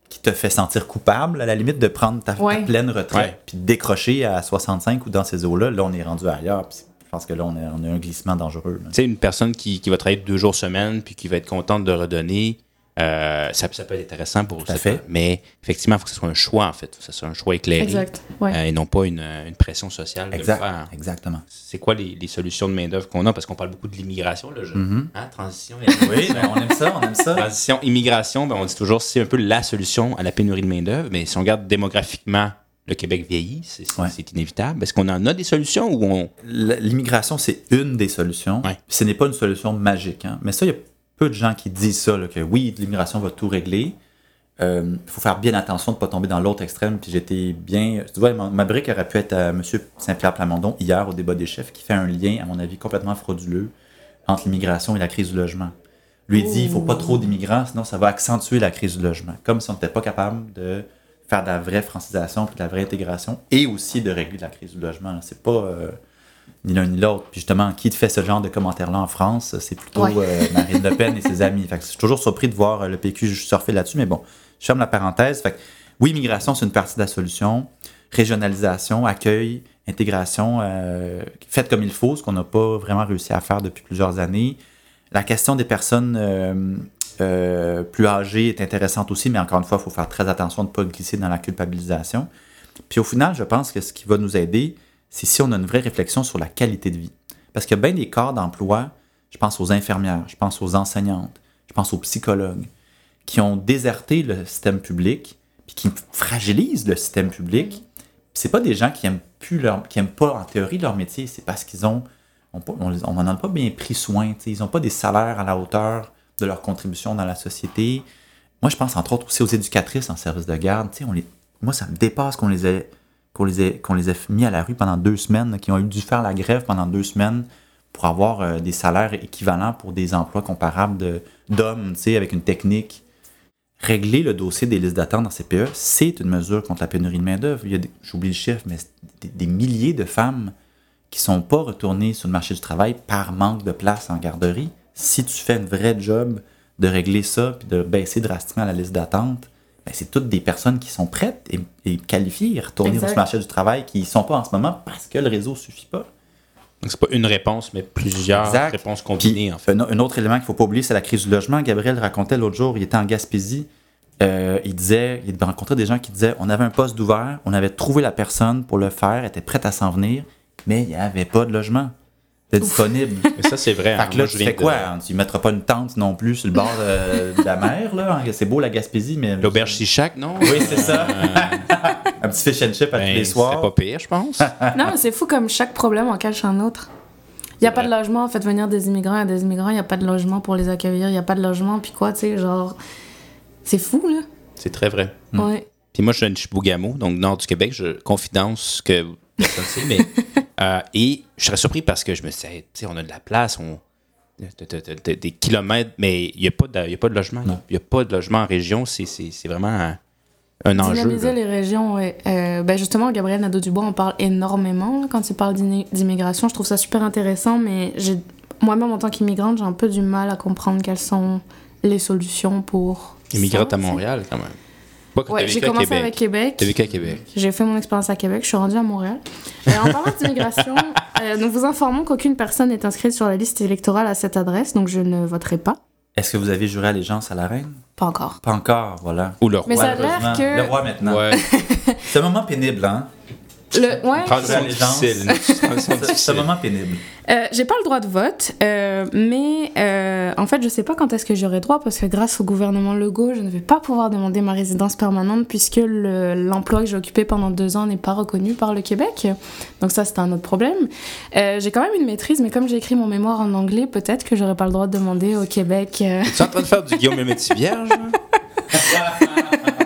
qui te fait sentir coupable, à la limite de prendre ta, pleine retraite Ouais. puis de décrocher à 65 ou dans ces eaux-là, là, on est rendu ailleurs. Puis je pense que là, on a, on a un glissement dangereux. Tu sais, une personne qui, qui va travailler deux jours semaine puis qui va être contente de redonner, euh, ça, ça peut être intéressant pour Tout à fait. Mais effectivement, il faut que ce soit un choix, en fait. Il faut que ce soit un choix éclairé. Exact. Ouais. euh, et non pas une, une pression sociale de le Exact. faire. Exactement. C'est quoi les, les solutions de main-d'œuvre qu'on a? Parce qu'on parle beaucoup de l'immigration, là. je- Mhm. Hein, transition. Oui, ben, on aime ça, on aime ça. Transition, immigration, ben, on dit toujours c'est un peu la solution à la pénurie de main-d'œuvre. Mais si on regarde démographiquement, le Québec vieillit, c'est c'est- Ouais. inévitable. Est-ce qu'on en a des solutions ou on. L'immigration, c'est une des solutions. Ouais. Ce n'est pas une solution magique. hein. Mais ça, il y a peu de gens qui disent ça, que oui, l'immigration va tout régler. Il faut faire bien attention de ne pas tomber dans l'autre extrême. Puis j'étais bien. Tu vois, ma, brique aurait pu être à M. Saint-Pierre Plamondon hier au débat des chefs, qui fait un lien, à mon avis, complètement frauduleux entre l'immigration et la crise du logement. Lui dit il faut pas trop d'immigrants, sinon ça va accentuer la crise du logement. Comme si on n'était pas capable de faire de la vraie francisation puis de la vraie intégration et aussi de régler la crise du logement. C'est pas euh, ni l'un ni l'autre. Puis justement, qui fait ce genre de commentaires-là en France, c'est plutôt Ouais. euh, Marine Le Pen et ses amis. Fait que je suis toujours surpris de voir euh, le PQ surfer là-dessus, mais bon, je ferme la parenthèse. Fait que, oui, immigration, c'est une partie de la solution. Régionalisation, accueil, intégration, euh, faite comme il faut, ce qu'on n'a pas vraiment réussi à faire depuis plusieurs années. La question des personnes euh, euh, plus âgées est intéressante aussi, mais encore une fois, il faut faire très attention de ne pas glisser dans la culpabilisation. Puis au final, je pense que ce qui va nous aider, c'est si on a une vraie réflexion sur la qualité de vie. Parce qu'il y a bien des corps d'emploi, je pense aux infirmières, je pense aux enseignantes, je pense aux psychologues, qui ont déserté le système public, puis qui fragilisent le système public. Puis c'est pas des gens qui aiment plus leur, qui aiment pas en théorie leur métier, c'est parce qu'ils ont, on, on, n'en a pas bien pris soin, ils n'ont pas des salaires à la hauteur de leur contribution dans la société. Moi, je pense entre autres aussi aux éducatrices en service de garde. On les, moi, ça me dépasse qu'on les ait qu'on les, ait, mis à la rue pendant deux semaines, qui ont eu dû faire la grève pendant deux semaines pour avoir euh, des salaires équivalents pour des emplois comparables d'hommes, avec une technique. Régler le dossier des listes d'attente dans CPE, c'est une mesure contre la pénurie de main-d'œuvre. J'oublie le chiffre, mais des, milliers de femmes qui sont pas retournées sur le marché du travail par manque de place en garderie. Si tu fais un vrai job de régler ça puis de baisser drastiquement la liste d'attente, ben, c'est toutes des personnes qui sont prêtes et, qualifiées à retourner sur le marché du travail qui ne sont pas en ce moment parce que le réseau ne suffit pas. Donc, c'est pas une réponse, mais plusieurs réponses combinées. en fait. un, autre élément qu'il ne faut pas oublier, c'est la crise du logement. Gabriel racontait l'autre jour, il était en Gaspésie. Euh, il disait, il rencontrait des gens qui disaient on avait un poste d'ouvert, on avait trouvé la personne pour le faire, était prête à s'en venir, mais il n'y avait pas de logement disponible. Mais ça, c'est vrai. Fait hein. que là, tu fais quoi? Hein? Tu ne mettras pas une tente non plus sur le bord de, la mer, là? Hein? C'est beau la Gaspésie, mais. L'auberge Chichac, non? Oui, c'est ça. un petit fish and chip à tous ben, les soirs. C'est pas pire, je pense. non, mais c'est fou comme chaque problème en cache un autre. Il n'y a pas de logement, faites venir des immigrants et des immigrants, il n'y a pas de logement pour les accueillir, il n'y a pas de logement, puis quoi, tu sais, genre. C'est fou, là. C'est très vrai. Ouais. Puis moi, je suis de Chibougamau, donc nord du Québec. Je confidence que personne sait, mais euh, et je serais surpris parce que je me disais, tu sais, on a de la place, on, des kilomètres, mais il n'y a, pas de, a pas de logement. Il n'y a pas de logement en région. C'est vraiment un, un enjeu. Dynamiser les régions, oui. Euh, ben justement, Gabriel Nadeau-Dubois en parle énormément quand il parle d'immigration. Je trouve ça super intéressant, mais moi-même, en tant qu'immigrante, j'ai un peu du mal à comprendre quelles sont les solutions pour. Immigrante à Montréal, quand même. Ouais, j'ai commencé avec Québec. T'as vécu à Québec. J'ai fait mon expérience à Québec. Je suis rendue à Montréal. Et en parlant d'immigration, euh, nous vous informons qu'aucune personne n'est inscrite sur la liste électorale à cette adresse, donc je ne voterai pas. Est-ce que vous avez juré allégeance à la reine? Pas encore. Pas encore, voilà. Ou le roi. Mais ça a l'air que... Le roi maintenant. Ouais. C'est un moment pénible, hein? Le, ouais. C'est un moment pénible. Euh, j'ai pas le droit de vote, euh, mais euh, en fait, je sais pas quand est-ce que j'aurai droit parce que grâce au gouvernement Legault, je ne vais pas pouvoir demander ma résidence permanente puisque l'emploi que j'ai occupé pendant deux ans n'est pas reconnu par le Québec. Donc ça, c'est un autre problème. j'ai quand même une maîtrise, mais comme j'ai écrit mon mémoire en anglais, peut-être que j'aurais pas le droit de demander au Québec. Tu es en train de faire du Guillaume Métis vierge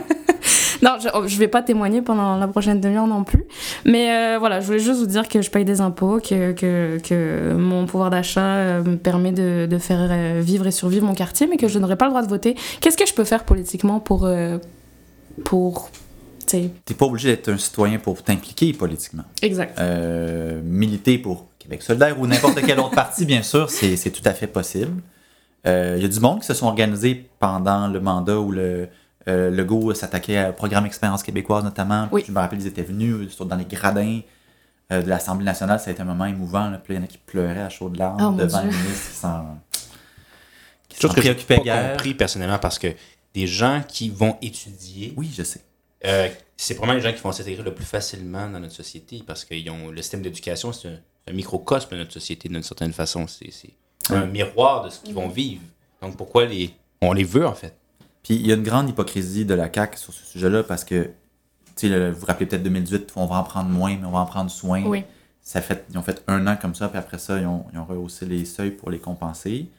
non, je, oh, je vais pas témoigner pendant la prochaine demi-heure non plus. Mais euh, voilà, je voulais juste vous dire que je paye des impôts, que, que, que mon pouvoir d'achat euh, me permet de, de, faire euh, vivre et survivre mon quartier, mais que je n'aurai pas le droit de voter. Qu'est-ce que je peux faire politiquement pour. pour T'es pas obligé d'être un citoyen pour t'impliquer politiquement. Exact. militer pour Québec solidaire ou n'importe quel autre parti, bien sûr, c'est tout à fait possible. Il y a du monde qui se sont organisés pendant le mandat ou le, euh, le go s'attaquait au programme Expérience québécoise notamment. Je me rappelle, ils étaient venus dans les gradins euh, de l'Assemblée nationale. Ça a été un moment émouvant. Puis il y en a qui pleuraient à chaudes larmes oh, devant le ministre qui s'en qui s'en compris personnellement parce que des gens qui vont étudier. Oui, je sais. Euh, c'est probablement les gens qui vont s'intégrer le plus facilement dans notre société parce que ont le système d'éducation, c'est un, microcosme de notre société d'une certaine façon. C'est un miroir de ce qu'ils vont vivre. Donc pourquoi les, on les veut en fait? Puis il y a une grande hypocrisie de la CAQ sur ce sujet-là parce que, tu sais, vous vous rappelez peut-être 2018, on va en prendre moins, mais on va en prendre soin. Oui. Ça fait, ils ont fait un an comme ça, puis après ça, ils ont, ils ont rehaussé les seuils pour les compenser.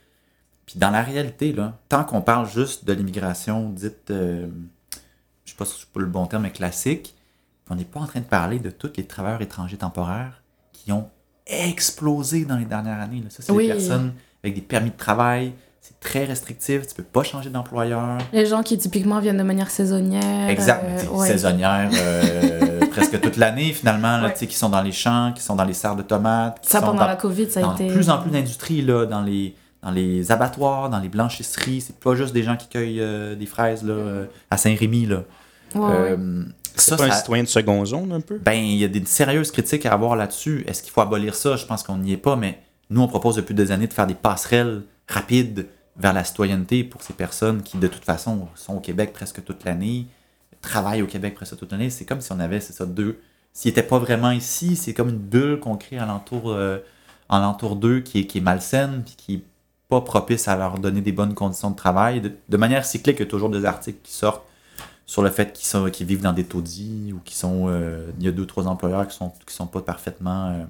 Puis dans la réalité, là, tant qu'on parle juste de l'immigration dite, euh, je sais pas si c'est le bon terme, mais classique, on n'est pas en train de parler de tous les travailleurs étrangers temporaires qui ont explosé dans les dernières années. Là. Ça, c'est des personnes avec des permis de travail, c'est très restrictif, tu peux pas changer d'employeur. Les gens qui typiquement viennent de manière saisonnière. Exact, euh, saisonnière euh, presque toute l'année finalement, là, qui sont dans les champs, qui sont dans les serres de tomates. ça pendant la COVID, ça a été. De plus en plus d'industries dans les, dans les abattoirs, dans les blanchisseries. C'est pas juste des gens qui cueillent euh, des fraises là, à Saint-Rémy. là. c'est pas un citoyen de seconde zone un peu? Ben, il y a des sérieuses critiques à avoir là-dessus. Est-ce qu'il faut abolir ça? Je pense qu'on n'y est pas, mais nous, on propose depuis des années de faire des passerelles rapide vers la citoyenneté pour ces personnes qui, de toute façon, sont au Québec presque toute l'année. travaillent au Québec presque toute l'année. C'est comme si on avait, c'est ça, deux. S'ils n'étaient pas vraiment ici, c'est comme une bulle qu'on crée alentour, euh, d'eux qui est, qui est malsaine, puis qui est pas propice à leur donner des bonnes conditions de travail. De, manière cyclique, il y a toujours des articles qui sortent sur le fait qu'ils qu'ils vivent dans des taudis ou qui sont euh, y a deux trois employeurs qui sont qui sont pas parfaitement euh,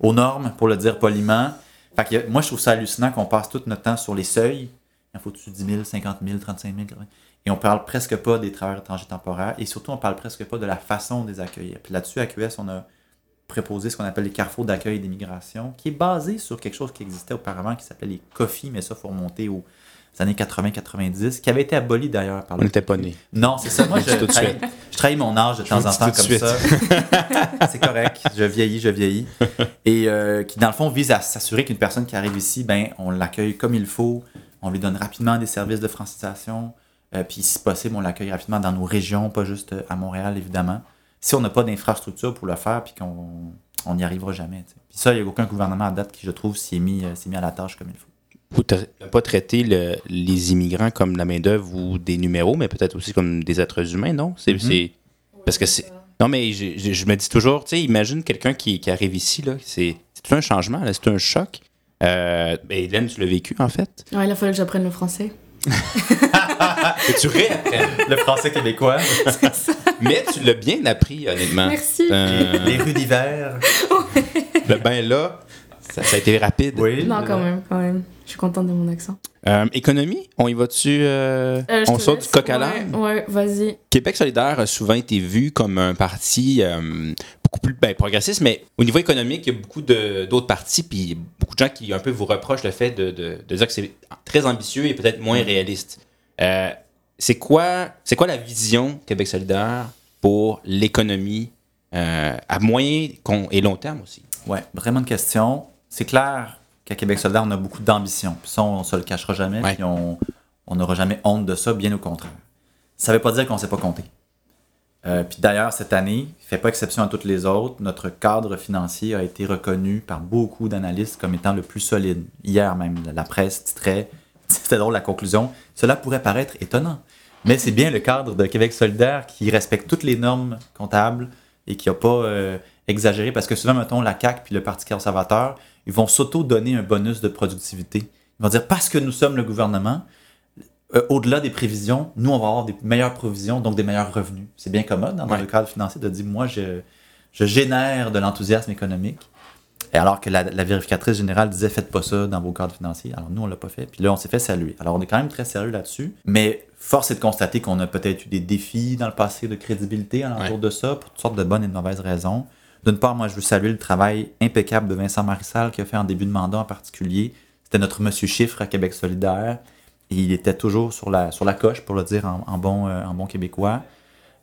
aux normes pour le dire poliment. Fait que moi je trouve ça hallucinant qu'on passe tout notre temps sur les seuils. Il en faut-tu 10 000, 50 000, 35 000 et on parle presque pas des travailleurs étrangers temporaires et surtout on parle presque pas de la façon de les accueillir. Puis là-dessus à QS on a préposé ce qu'on appelle les carrefours d'accueil et d'immigration qui est basé sur quelque chose qui existait auparavant qui s'appelait les COFI mais ça faut remonter aux années 80-90 qui avait été aboli d'ailleurs par On n'était pas nés. non, c'est ça. Moi, je, Tout trahis, je trahis mon âge de temps en temps comme ça. c'est correct. Je vieillis, je vieillis. Et euh, qui, dans le fond, vise à s'assurer qu'une personne qui arrive ici, ben, on l'accueille comme il faut. On lui donne rapidement des services de francisation. Euh, puis, si possible, on l'accueille rapidement dans nos régions, pas juste euh, à Montréal, évidemment. Si on n'a pas d'infrastructure pour le faire, puis qu'on on n'y arrivera jamais. Puis ça, il n'y a aucun gouvernement à date qui, je trouve, s'y est mis, euh, s'est mis à la tâche comme il faut. Pas traiter le- les immigrants comme la main-d'œuvre ou des numéros, mais peut-être aussi comme des êtres humains, non? C'est, Mhm. c'est- Parce que c'est. Non, mais je me dis toujours, tu sais, imagine quelqu'un qui, qui arrive ici, là. C'est, c'est tout un changement, là, c'est un choc. Euh, ben, Hélène, tu l'as vécu, en fait? Ouais, il a fallu que j'apprenne le français. Que tu réapprennes. Le français québécois, mais tu l'as bien appris, honnêtement. Merci. Euh, les rues d'hiver. le ben là, ça, ça a été rapide. Oui. Non, quand même, quand même. Je suis contente de mon accent. Euh, économie, on y va-tu? euh, Euh, on laisse. du coq à Ouais, l'âne? Ouais, vas-y. Québec solidaire a souvent été vu comme un parti euh, beaucoup plus ben, progressiste, mais au niveau économique, il y a beaucoup de- d'autres partis, puis beaucoup de gens qui un peu vous reprochent le fait de, de- de dire que c'est très ambitieux et peut-être moins réaliste. Euh, c'est quoi, c'est quoi la vision Québec solidaire pour l'économie euh, à moyen et long terme aussi? Ouais, vraiment de question. C'est clair qu'à Québec solidaire, on a beaucoup d'ambition. Puis ça, on se le cachera jamais. Ouais. Puis on n'aura jamais honte de ça, bien au contraire. Ça ne veut pas dire qu'on ne sait pas compter. Euh, puis d'ailleurs, cette année, il ne fait pas exception à toutes les autres. Notre cadre financier a été reconnu par beaucoup d'analystes comme étant le plus solide. Hier même, la presse titrait, c'était drôle la conclusion, cela pourrait paraître étonnant. Mais c'est bien le cadre de Québec solidaire qui respecte toutes les normes comptables et qui n'a pas euh, exagéré. Parce que souvent, mettons, la CAQ puis le Parti conservateur, ils vont s'auto-donner un bonus de productivité. Ils vont dire, parce que nous sommes le gouvernement, euh, au-delà des prévisions, nous, on va avoir des meilleures provisions, donc des meilleurs revenus. C'est bien commode hein, dans Ouais. le cadre financier de dire, moi, je, je génère de l'enthousiasme économique. Et alors que la, la vérificatrice générale disait, faites pas ça dans vos cadres financiers. Alors nous, on l'a pas fait. Puis là, on s'est fait saluer. Alors on est quand même très sérieux là-dessus. Mais force est de constater qu'on a peut-être eu des défis dans le passé de crédibilité alentour Ouais. de ça, pour toutes sortes de bonnes et de mauvaises raisons. D'une part, moi, je veux saluer le travail impeccable de Vincent Marissal qui a fait en début de mandat en particulier. C'était notre monsieur chiffre à Québec solidaire. Et il était toujours sur la, sur la coche, pour le dire en, en bon, euh, en bon québécois.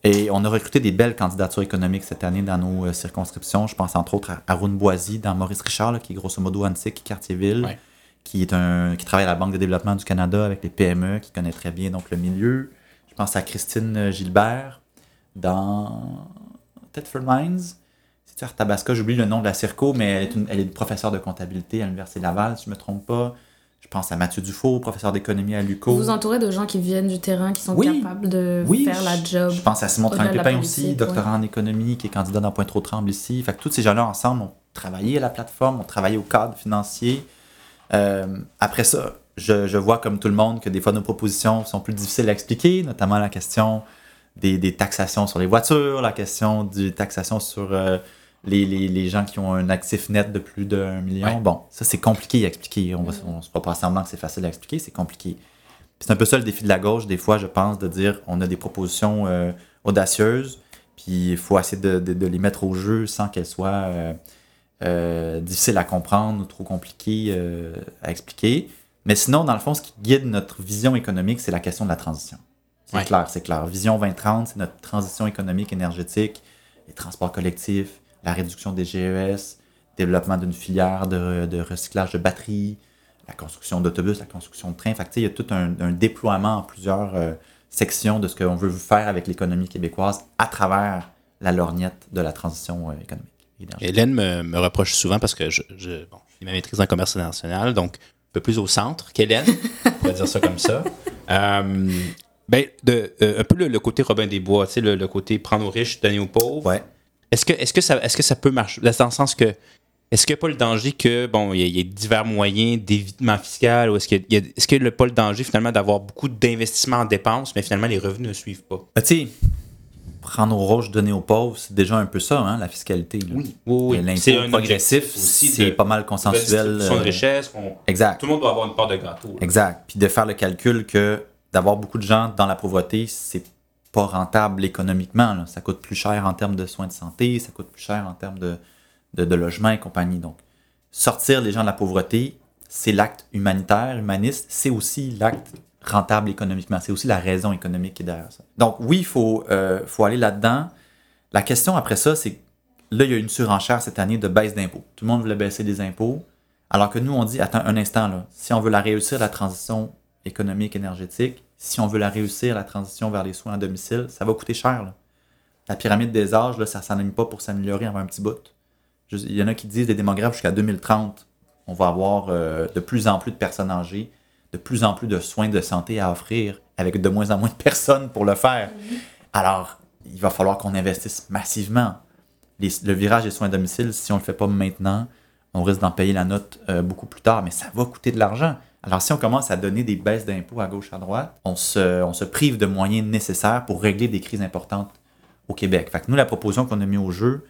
Et on a recruté des belles candidatures économiques cette année dans nos euh, circonscriptions. Je pense entre autres à Arun Boisy dans Maurice Richard, là, qui est grosso modo Antique, Quartier-Ville, Ouais. qui, est un, qui travaille à la Banque de développement du Canada avec les PME, qui connaît très bien donc, le milieu. Je pense à Christine euh, Gilbert dans Thetford Mines. C'est-tu Arthabasca? J'oublie le nom de la circo, mais elle est, une, elle est une professeure de comptabilité à l'Université Laval, si je ne me trompe pas. Je pense à Mathieu Dufault, professeur d'économie à l'UQO. Vous vous entourez de gens qui viennent du terrain, qui sont Oui. capables de Oui, faire la job. Je pense à Simon Train-Pépin aussi, doctorant en économie, qui est candidat dans Pointe-aux-Trembles ici. Fait que tous ces gens-là ensemble ont travaillé à la plateforme, ont travaillé au cadre financier. Euh, après ça, je, je vois comme tout le monde que des fois nos propositions sont plus difficiles à expliquer, notamment la question des, des taxations sur les voitures, la question des taxations sur euh, les, les- les gens qui ont un actif net de plus d'un million. Ouais. Bon, ça c'est compliqué à expliquer. On ne se fera pas semblant que c'est facile à expliquer, c'est compliqué. C'est un peu ça le défi de la gauche, des fois, je pense, de dire on a des propositions euh, audacieuses, puis il faut essayer de, de- de les mettre au jeu sans qu'elles soient euh, euh, difficiles à comprendre ou trop compliquées à expliquer. Mais sinon, dans le fond, ce qui guide notre vision économique, c'est la question de la transition. C'est Ouais. clair, c'est clair. Vision 2030, c'est notre transition économique, énergétique, les transports collectifs, la réduction des GES, développement d'une filière de, de recyclage de batteries, la construction d'autobus, la construction de trains. Fait que, tu sais, il y a tout un, un déploiement en plusieurs euh, sections de ce qu'on veut faire avec l'économie québécoise à travers la lorgnette de la transition euh, économique. Hélène me, me reproche souvent parce que je, je, bon, je fais ma maîtrise en commerce international, donc un peu plus au centre qu'Hélène, on pourrait dire ça comme ça. Euh, Ben, de, euh, un peu le, le côté Robin des Bois, tu sais, le, le côté prendre aux riches, donner aux pauvres. Ouais. Est-ce que, est que, ça, est que ça peut marcher? Dans le sens que, est-ce qu'il n'y a pas le danger que, bon, il y, a- il y a divers moyens d'évitement fiscal, ou est-ce qu'il a, n'y a pas le danger finalement d'avoir beaucoup d'investissements en dépenses, mais finalement les revenus ne suivent pas? Ben, tu sais, prendre aux roches, donner aux pauvres, c'est déjà un peu ça, hein, la fiscalité. là. oui, oui. C'est L'impôt un progressif, c'est de- pas mal de consensuel. de euh, richesse. Exact. Tout le monde doit avoir une part de gâteau. là. Exact. Puis de faire le calcul que d'avoir beaucoup de gens dans la pauvreté, c'est pas rentable économiquement. là. Ça coûte plus cher en termes de soins de santé, ça coûte plus cher en termes de, de, logement et compagnie. Donc, sortir les gens de la pauvreté, c'est l'acte humanitaire, humaniste, c'est aussi l'acte rentable économiquement. C'est aussi la raison économique qui est derrière ça. Donc, oui, il faut, euh, faut aller là-dedans. La question après ça, c'est là, il y a une surenchère cette année de baisse d'impôts. Tout le monde voulait baisser les impôts. Alors que nous, on dit, attends un instant, là, si on veut la réussir, la transition économique, énergétique, si on veut la réussir, la transition vers les soins à domicile, ça va coûter cher. là. La pyramide des âges, là, ça ne s'enligne pas pour s'améliorer en un petit bout. Il y en a qui disent, des démographes, jusqu'à 2030, on va avoir euh, de plus en plus de personnes âgées, de plus en plus de soins de santé à offrir, avec de moins en moins de personnes pour le faire. Alors, il va falloir qu'on investisse massivement. Les- le virage des soins à domicile, si on ne le fait pas maintenant, on risque d'en payer la note euh, beaucoup plus tard, mais ça va coûter de l'argent. Alors, si on commence à donner des baisses d'impôts à gauche, à droite, on se, on se prive de moyens nécessaires pour régler des crises importantes au Québec. Fait que nous, la proposition qu'on a mis au jeu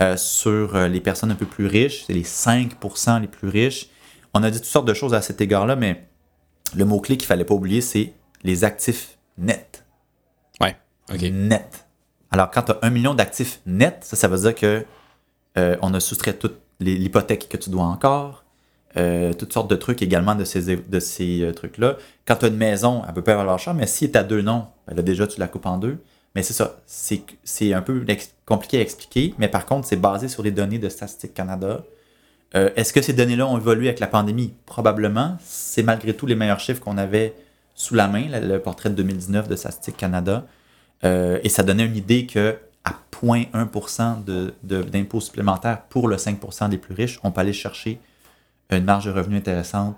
euh, sur euh, les personnes un peu plus riches, c'est les 5% les plus riches. On a dit toutes sortes de choses à cet égard-là, mais le mot-clé qu'il fallait pas oublier, c'est les actifs nets. Ouais. OK. Net. Alors, quand tu as un million d'actifs nets, ça, ça veut dire que euh, on a soustrait toute l'hypothèque que tu dois encore, euh, toutes sortes de trucs également de ces, de ces euh, trucs-là. Quand tu as une maison, elle peut pas valoir cher, mais si tu as deux noms, ben là, déjà, tu la coupes en deux. Mais c'est ça, c'est un peu compliqué à expliquer, mais par contre, c'est basé sur les données de Statistique Canada. Euh, Est-ce que ces données-là ont évolué avec la pandémie? Probablement. C'est malgré tout les meilleurs chiffres qu'on avait sous la main, le, portrait de 2019 de Statistique Canada. Et ça donnait une idée que à 0.1% de- de- d'impôts supplémentaires pour le 5% des plus riches, on peut aller chercher une marge de revenu intéressante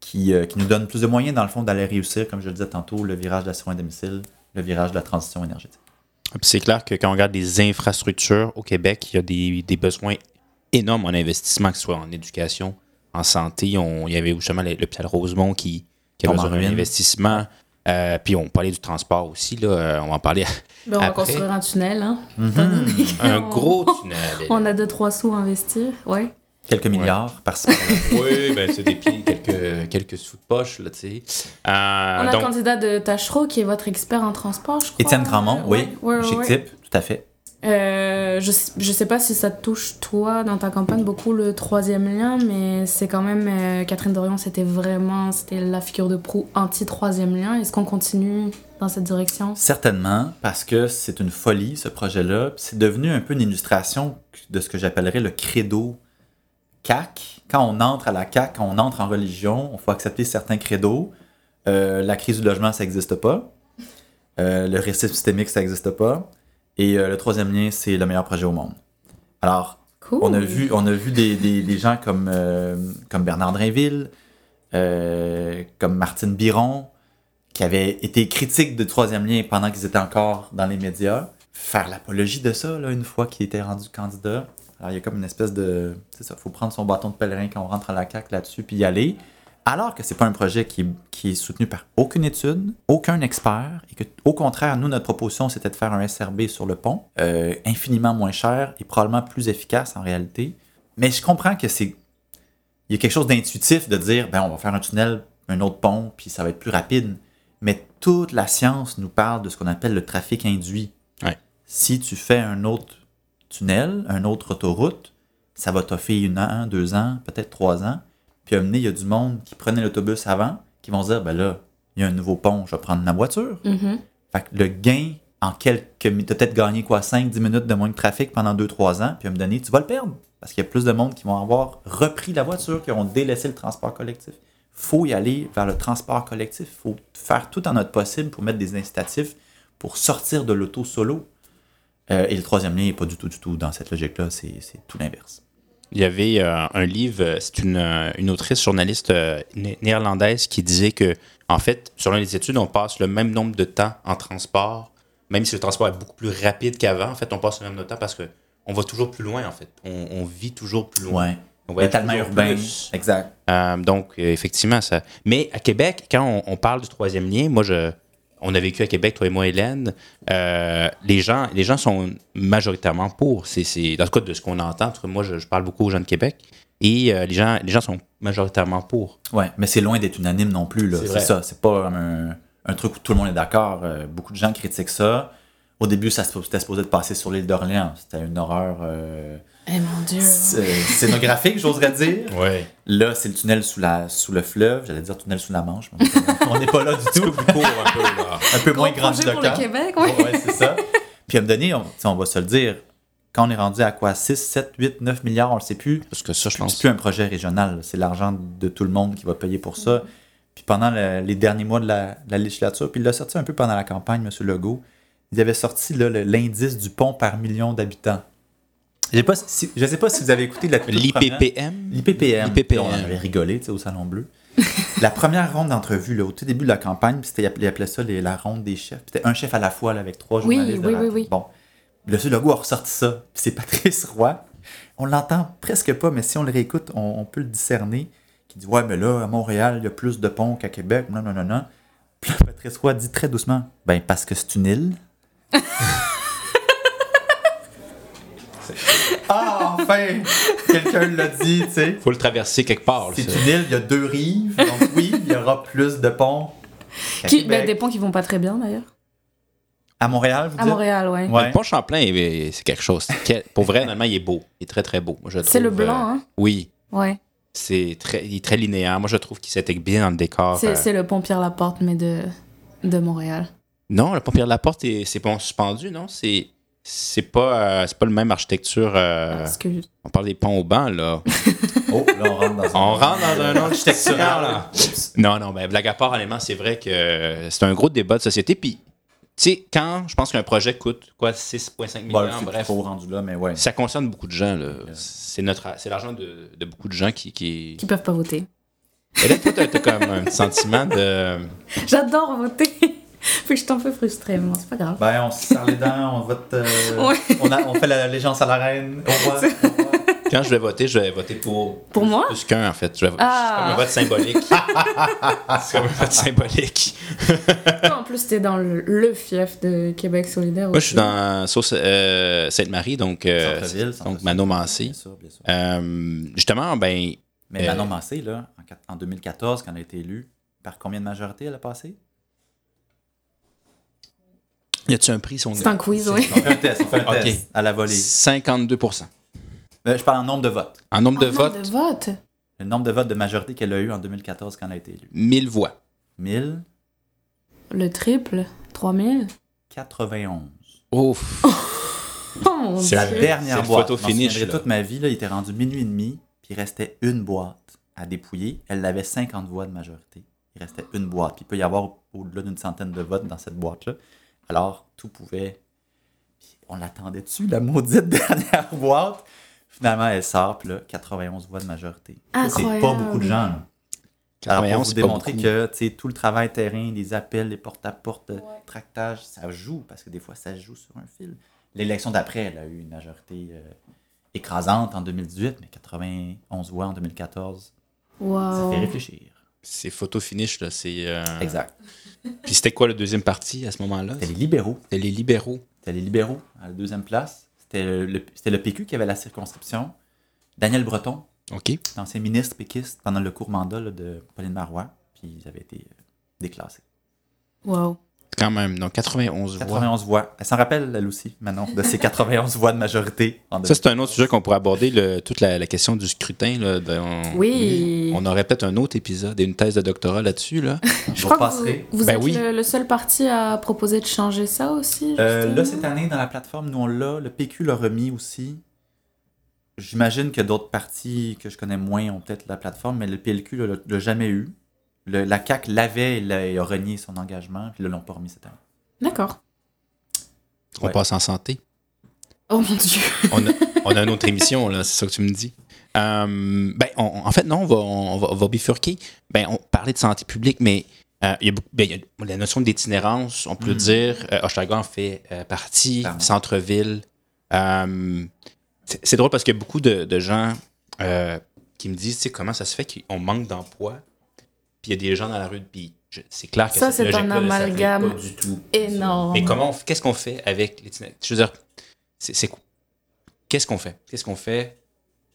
qui, euh, qui nous donne plus de moyens, dans le fond, d'aller réussir, comme je le disais tantôt, le virage de la soins à domicile, le virage de la transition énergétique. Puis C'est clair que quand on regarde les infrastructures au Québec, il y a des, des besoins énormes en investissement, que ce soit en éducation, en santé. On, il y avait justement l'hôpital Rosemont qui, qui a besoin d'un investissement. Euh, puis on parlait du transport aussi. Là, on va en parler. Ben, on va construire un tunnel. Hein. Mm-hmm. Un On- gros tunnel. On a deux, trois sous à investir. Ouais. Quelques milliards par-ci par-là. Oui, ben c'est des pieds, quelques, quelques sous de poche, là, tu sais. Euh, On a donc, le candidat de Tachereau qui est votre expert en transport, je crois. Étienne Grandmont, oui, Ouais, ouais, ouais. type, tout à fait. Euh, je, sais- je sais pas si ça te touche, toi, dans ta campagne, beaucoup le troisième lien, mais c'est quand même. euh, Catherine Dorion, c'était vraiment. C'était la figure de proue anti-troisième lien. Est-ce qu'on continue dans cette direction? Certainement, parce que c'est une folie, ce projet-là. C'est devenu un peu une illustration de ce que j'appellerais le credo CAC. Quand on entre à la CAC, quand on entre en religion, il faut accepter certains credos. Euh, la crise du logement, ça n'existe pas. Euh, le récit systémique, ça n'existe pas. Et euh, le troisième lien, c'est le meilleur projet au monde. Alors, Cool. on a vu, on a vu des, des- des gens comme, comme Bernard Drinville, euh, comme Martine Biron, qui avaient été critiques de troisième lien pendant qu'ils étaient encore dans les médias, faire l'apologie de ça là, une fois qu'ils étaient rendus candidats. Alors, il y a comme une espèce de. C'est ça, il faut prendre son bâton de pèlerin quand on rentre à la CAQ là-dessus, puis y aller. Alors que c'est pas un projet qui est, qui est soutenu par aucune étude, aucun expert, et que, au contraire, nous, notre proposition, c'était de faire un SRB sur le pont, euh, infiniment moins cher et probablement plus efficace en réalité. Mais je comprends que c'est. Il y a quelque chose d'intuitif de dire, ben, on va faire un tunnel, un autre pont, puis ça va être plus rapide. Mais toute la science nous parle de ce qu'on appelle le trafic induit. Ouais. Si tu fais un autre tunnel, un autre autoroute, ça va t'offrir une an, deux ans, peut-être trois ans. Puis à un moment donné, il y a du monde qui prenait l'autobus avant, qui vont se dire, ben là, il y a un nouveau pont, je vais prendre ma voiture. Mhm. Fait que le gain en quelques minutes, peut-être gagné quoi, 5-10 minutes de moins de trafic pendant 2-3 ans, puis à me donner, tu vas le perdre. Parce qu'il y a plus de monde qui vont avoir repris la voiture, qui auront délaissé le transport collectif. faut y aller vers le transport collectif. faut faire tout en notre possible pour mettre des incitatifs pour sortir de l'auto solo. Euh, et le troisième lien n'est pas du tout, du tout dans cette logique-là, c'est c'est tout l'inverse. Il y avait euh, un livre, euh, c'est une, une autrice journaliste euh, né- néerlandaise qui disait que, en fait, selon les études, on passe le même nombre de temps en transport, même si le transport est beaucoup plus rapide qu'avant. En fait, on passe le même nombre de temps parce que on va toujours plus loin, en fait. On, on vit toujours plus loin. Ouais. On L'étalement toujours urbain. plus. Exact. Donc, effectivement, ça. Mais à Québec, quand on, on parle du troisième lien, moi, je, on a vécu à Québec, toi et moi, Hélène. euh, les gens, les gens sont majoritairement pour. C'est, dans le cas de ce qu'on entend, parce que moi, je, je parle beaucoup aux gens de Québec, et euh, les gens, les gens sont majoritairement pour. Ouais, mais c'est loin d'être unanime non plus. C'est ça. C'est pas un, un truc où tout le monde est d'accord. Euh, beaucoup de gens critiquent ça. Au début, ça se- c'était supposé de passer sur l'île d'Orléans. C'était une horreur euh, Eh mon dieu. sc- euh, scénographique, j'oserais dire. Ouais. Là, c'est le tunnel sous, la, sous le fleuve. J'allais dire tunnel sous la Manche. mais on n'est pas là du tout. Plus court un peu, là. un peu moins projet pour le. Québec, ouais, c'est ça. Puis à me donner, on, on va se le dire, quand on est rendu à quoi 6, 7, 8, 9 milliards, on le sait plus. Parce que ça, je C'est pense. plus un projet régional, c'est l'argent de tout le monde qui va payer pour ça. Puis pendant le- les derniers mois de la, de la législature, puis il l'a sorti un peu pendant la campagne, M. Legault, il avait sorti l'indice du pont par million d'habitants. Je ne si, je sais pas si vous avez écouté la L'IPPM. L'IPPM. l'IPPM. On avait rigolé tu sais, au Salon Bleu. la première ronde d'entrevue, là, au tout début de la campagne, puis c'était, il appelait ça les- la ronde des chefs. Puis C'était un chef à la fois là, avec trois Oui, journalistes. oui, oui, oui. Bon. Le M. Legault a ressorti ça. Puis c'est Patrice Roy. On l'entend presque pas, mais si on le réécoute, on, on peut le discerner. Qui dit Ouais, mais là, à Montréal, il y a plus de ponts qu'à Québec. Non, non, non, non. Puis Patrice Roy dit très doucement Ben, parce que c'est une île. ah, enfin Quelqu'un l'a dit, tu sais. faut le traverser quelque part. C'est ça. une île, il y a deux rives. Donc oui, il y aura plus de ponts. Qui, ben, des ponts qui vont pas très bien d'ailleurs. À Montréal, vous À dites? Montréal, ouais. Ouais. Le pont Champlain, c'est quelque chose. Pour vrai, normalement, il est beau. Il est très, très beau. C'est le blanc, euh, hein? Oui. Ouais. C'est très, il est très linéaire. Moi, je trouve qu'il s'intègre bien dans le décor. C'est euh. c'est le pont Pierre-Laporte, mais de, de Montréal. Non, le pont Pierre-Laporte, est- c'est pont suspendu, non? C'est c'est pas, euh, c'est pas le même architecture. euh, on parle des ponts au banc, là. Oh, là, on rentre dans un... On rentre dans un autre architectural. là. Non, non, ben, blague à part, honnêtement, c'est vrai que c'est un gros débat de société. Puis, tu sais, quand je pense qu'un projet coûte, quoi, 6,5 millions, Bon, c'est bref, trop rendu là, mais ouais. ça concerne beaucoup de gens, là. C'est notre, c'est l'argent de, de beaucoup de gens qui. qui... qui peuvent pas voter. Et là, toi, t'as t'as comme un petit sentiment de. J'adore voter. Fait que je suis un peu frustrée, mais bon, c'est pas grave. Ben, on se serre les dents, on vote. euh, Ouais. on, a- on fait l'allégeance à la reine. Quand je vais voter, je vais voter pour. Pour plus- moi? Plus qu'un, en fait. Je vais- Ah. C'est comme un vote symbolique. c'est comme un vote symbolique. Toi, en plus, t'es dans le, le fief de Québec solidaire. Moi, je suis dans euh, Sainte-Marie, donc, euh, Centre-ville, donc. Bien sûr, bien sûr. Euh, justement, ben, Mais Euh, Manon Mancé, là, en, en 2014, quand elle a été élue, par combien de majorité elle a passé? Y a-tu un prix, son C'est un quiz, oui. On fait un test, on fait un Ok. test à la volée. 52% Euh, je parle en nombre de votes. En nombre de En votes, nombre de votes? Le nombre de votes de majorité qu'elle a eu en 2014 quand elle a été élue. 1000 voix. 1091. Le triple. 3000. Ouf. Oh mon C'est. La dernière boîte. photo finish, là. toute ma vie, là, il était rendu minuit et demi, puis il restait une boîte à dépouiller. Elle avait 50 voix de majorité. Il restait une boîte. Puis il peut y avoir au-delà d'une centaine de votes dans cette boîte-là. Alors, tout pouvait. Puis on l'attendait dessus, la maudite dernière boîte. Finalement, elle sort, puis là, 91 voix de majorité. Ça, C'est pas beaucoup de gens. là. Alors, pour 91, vous démontrer que tu sais, tout le travail terrain, les appels, les porte-à-porte, le tractage, ça joue, parce que des fois, ça joue sur un fil. L'élection d'après, elle a eu une majorité euh, écrasante en 2018, mais 91 voix en 2014. Ça Wow. fait réfléchir. C'est photo finish, là. C'est. euh, Exact. Puis c'était quoi le deuxième parti à ce moment-là? C'était les libéraux. C'était les libéraux. C'était les libéraux à la deuxième place. C'était le, c'était le PQ qui avait la circonscription. Daniel Breton, OK. ancien ministre péquiste pendant le court mandat là, de Pauline Marois, puis ils avaient été euh, déclassés. Wow. Quand même. Donc 91 voix. 91 voix. Elle s'en rappelle, elle aussi, Manon, de ces 91 voix de majorité. En Ça, c'est un autre sujet qu'on pourrait aborder, le- toute la, la question du scrutin. Là, de- on, Oui. On aurait peut-être un autre épisode et une thèse de doctorat là-dessus. Là. Je vous crois que repasserai. vous, vous Ben êtes oui. le, le seul parti à proposer de changer ça aussi. Euh, là, cette année, dans la plateforme, nous, on l'a. Le PQ l'a remis aussi. J'imagine que d'autres partis que je connais moins ont peut-être la plateforme, mais le PLQ l'a- l'a jamais eu. Le- la CAQ l'avait et a renié son engagement, puis là, l'ont pas remis cette année. D'accord. On Ouais. passe en santé? Oh mon dieu. On a, on a une autre émission, là, c'est ça que tu me dis. Euh, ben, on- en fait, non, on va, on va, on va bifurquer. Ben, on parlait de santé publique, mais euh, il y a beaucoup- ben, il y a la notion d'itinérance, on peut Mm. dire. Euh, Hochelaga en fait euh, partie, centre-ville. Euh, c'est c'est drôle parce qu'il y a beaucoup de, de gens euh, qui me disent, tu sais, comment ça se fait qu'on manque d'emploi, puis il y a des gens dans la rue, puis je- c'est clair que Ça, c'est un amalgame pas du tout. énorme. Mais comment, on fait- qu'est-ce qu'on fait avec l'itinérance? Je veux dire, c'est? Qu'est-ce qu'on fait? Qu'est-ce qu'on fait?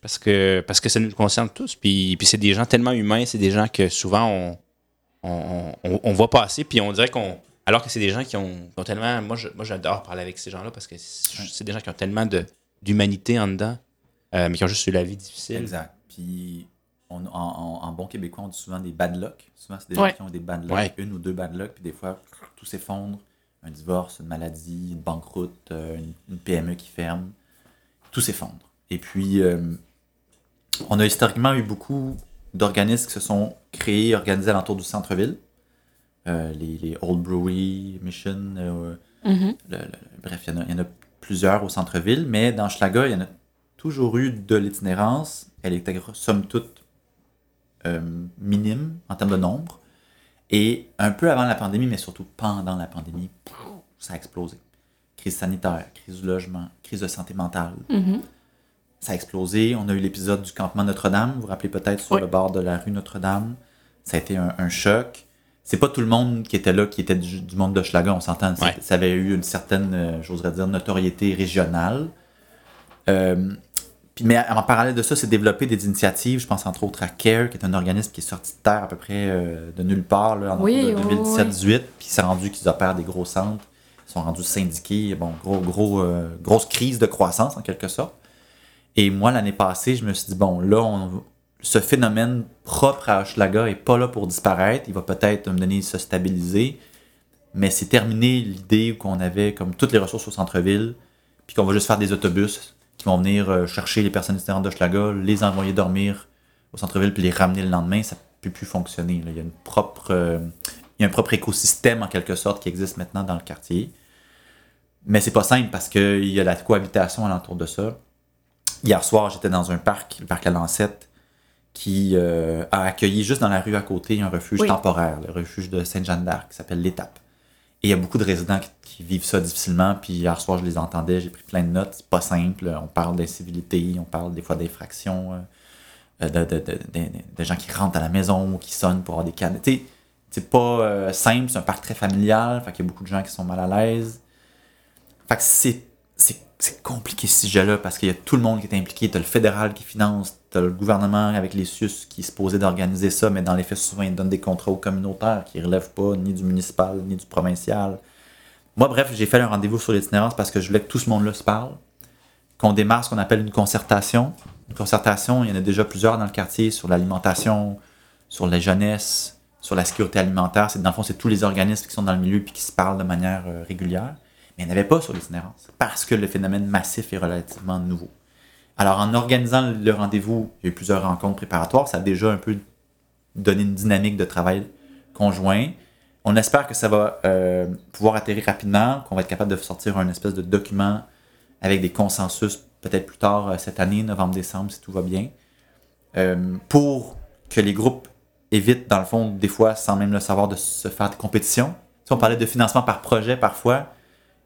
Parce que, parce que ça nous concerne tous. Puis, puis c'est des gens tellement humains, c'est des gens que souvent on, on, on, on voit passer, puis on dirait qu'on. Alors que c'est des gens qui ont, qui ont tellement. Moi, je- moi, j'adore parler avec ces gens-là parce que c'est c'est des gens qui ont tellement de, d'humanité en dedans, euh, mais qui ont juste eu la vie difficile. Exact. Puis, on, en, en- en bon québécois, on dit souvent des bad luck. Souvent, c'est des Ouais. gens qui ont des bad luck, Ouais. une ou deux bad luck, puis des fois, tout s'effondre. Un divorce, une maladie, une banqueroute, euh, une, une PME qui ferme. Tout s'effondre. Et puis, euh, on a historiquement eu beaucoup d'organismes qui se sont créés, organisés alentour du centre-ville. Euh, les, les Old Brewery, Mission, euh, Mhm. le- le- bref, il y, en a, il y en a plusieurs au centre-ville, mais dans Schlaga, il y en a toujours eu de l'itinérance. Elle était somme toute minime en termes de nombre. Et un peu avant la pandémie, mais surtout pendant la pandémie, ça a explosé. Crise sanitaire, crise du logement, crise de santé mentale. Mhm. Ça a explosé. On a eu l'épisode du campement Notre-Dame. Vous vous rappelez peut-être sur Oui. le bord de la rue Notre-Dame. Ça a été un, un choc. C'est pas tout le monde qui était là qui était du, du monde de Schlaga, on s'entend. Ouais. Ça avait eu une certaine, euh, j'oserais dire, notoriété régionale. Euh, puis, mais en parallèle de ça, c'est développé des initiatives. Je pense entre autres à CARE, qui est un organisme qui est sorti de terre à peu près euh, de nulle part là, en Oui, de oui, 2017-18. Puis c'est rendu qu'ils opèrent des gros centres. Ils sont rendus syndiqués. Bon, gros, gros, euh, grosse crise de croissance en quelque sorte. Et moi, l'année passée, je me suis dit, bon, là, on- ce phénomène propre à Hochelaga est pas là pour disparaître. Il va peut-être me donner se stabiliser. Mais c'est terminé l'idée qu'on avait comme toutes les ressources au centre-ville, puis qu'on va juste faire des autobus qui vont venir euh, chercher les personnes itinérantes d'Hochelaga, les envoyer dormir au centre-ville, puis les ramener le lendemain. Ça ne peut plus fonctionner. là. Il y a une propre, euh, il y a un propre écosystème en quelque sorte qui existe maintenant dans le quartier. Mais c'est pas simple parce qu'il y a la cohabitation alentour de ça. Hier soir, j'étais dans un parc, le parc La Lancette, qui euh, a accueilli juste dans la rue à côté un refuge Oui. temporaire, le refuge de Sainte-Jeanne d'Arc, qui s'appelle l'Étape. Et il y a beaucoup de résidents qui, vivent ça difficilement. Puis hier soir, je les entendais, j'ai pris plein de notes. C'est pas simple. On parle d'incivilité, on parle des fois d'infractions, euh, de, de, de, de- de gens qui rentrent à la maison ou qui sonnent pour avoir des sais, c'est pas euh, simple, c'est un parc très familial. Fait qu'il y a beaucoup de gens qui sont mal à l'aise. Fait que c'est, c'est, compliqué ce sujet-là parce qu'il y a tout le monde qui est impliqué. T'as le fédéral qui finance, t'as le gouvernement avec les SUS qui est supposé d'organiser ça, mais dans les faits, souvent, ils donnent des contrats aux communautaires qui ne relèvent pas ni du municipal ni du provincial. Moi, bref, j'ai fait un rendez-vous sur l'itinérance parce que je voulais que tout ce monde-là se parle, qu'on démarre ce qu'on appelle une concertation. Une concertation, il y en a déjà plusieurs dans le quartier sur l'alimentation, sur la jeunesse, sur la sécurité alimentaire. Dans le fond, c'est tous les organismes qui sont dans le milieu et qui se parlent de manière euh, régulière. Il n'y en avait pas sur l'itinérance parce que le phénomène massif est relativement nouveau. Alors, en organisant le rendez-vous, il y a eu plusieurs rencontres préparatoires. Ça a déjà un peu donné une dynamique de travail conjoint. On espère que ça va euh, pouvoir atterrir rapidement, qu'on va être capable de sortir un espèce de document avec des consensus peut-être plus tard euh, cette année, novembre-décembre, si tout va bien, euh, pour que les groupes évitent, dans le fond, des fois, sans même le savoir, de se faire des compétitions. Si on parlait de financement par projet, parfois,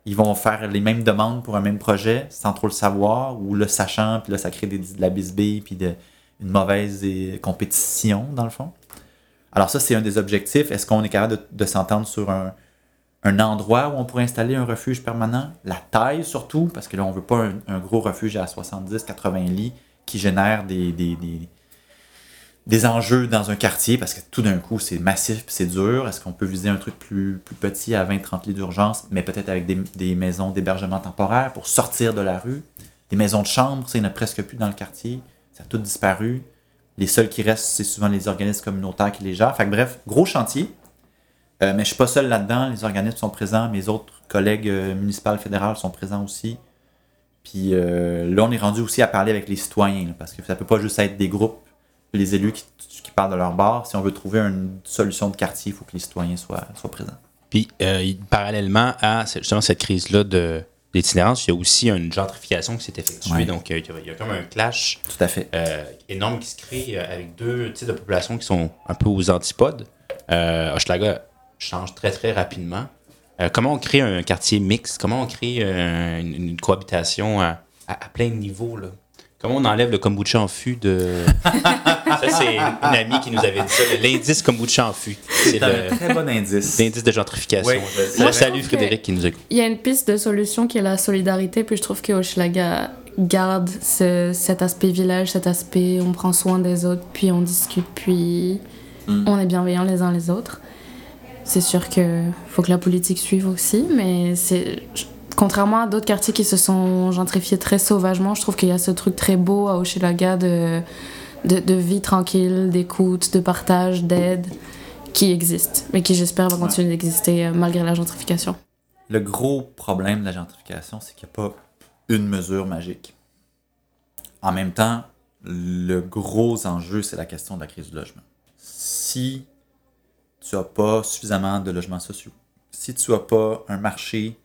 ils vont faire les mêmes demandes pour un même projet sans trop le savoir ou le sachant, puis là, ça crée des- de la bisbille, puis de, une mauvaise euh, compétition, dans le fond. Alors ça, c'est un des objectifs. Est-ce qu'on est capable de, s'entendre sur un, un endroit où on pourrait installer un refuge permanent? La taille surtout, parce que là, on veut pas un, gros refuge à 70-80 lits qui génère des, des, des enjeux dans un quartier, parce que tout d'un coup, c'est massif c'est dur. Est-ce qu'on peut viser un truc plus, petit à 20-30 lits d'urgence, mais peut-être avec des, maisons d'hébergement temporaire pour sortir de la rue? Des maisons de chambre, ça, il n'y en a presque plus dans le quartier. Ça a tout disparu. Les seuls qui restent, c'est souvent les organismes communautaires qui les gèrent. Fait bref, gros chantier. Euh, mais je suis pas seul là-dedans. Les organismes sont présents. Mes autres collègues euh, municipales, fédérales sont présents aussi. Puis euh, là, on est rendu aussi à parler avec les citoyens. parce que ça peut pas juste être des groupes, les élus qui, qui parlent de leur bar. Si on veut trouver une solution de quartier, il faut que les citoyens soient, soient présents. Puis, euh, parallèlement à cette- justement cette crise-là de, l'itinérance, il y a aussi une gentrification qui s'est effectuée. Ouais. Donc, euh, il y, a, comme un clash Tout à fait. euh, énorme qui se crée avec deux types de populations qui sont un peu aux antipodes. Hochelaga change très, très rapidement. Comment on crée un quartier mixte? Comment on crée une, une cohabitation à, à- à plein de niveaux? Là? Comment on enlève le kombucha en fût de... ça, c'est une amie qui nous avait dit ça, l'indice kombucha en fût. C'est un le- très bon indice. l'indice de gentrification. Oui, je salue Frédéric qui nous écoute. Il y a une piste de solution qui est la solidarité, puis je trouve que Hochelaga garde ce- cet aspect village, cet aspect on prend soin des autres, puis on discute, puis Mm. on est bienveillants les uns les autres. C'est sûr que faut que la politique suive aussi, mais c'est je- contrairement à d'autres quartiers qui se sont gentrifiés très sauvagement, je trouve qu'il y a ce truc très beau à Hochelaga de, de, de vie tranquille, d'écoute, de partage, d'aide qui existe, mais qui j'espère va continuer d'exister euh, malgré la gentrification. Le gros problème de la gentrification, c'est qu'il n'y a pas une mesure magique. En même temps, le gros enjeu, c'est la question de la crise du logement. Si tu n'as pas suffisamment de logements sociaux, si tu n'as pas un marché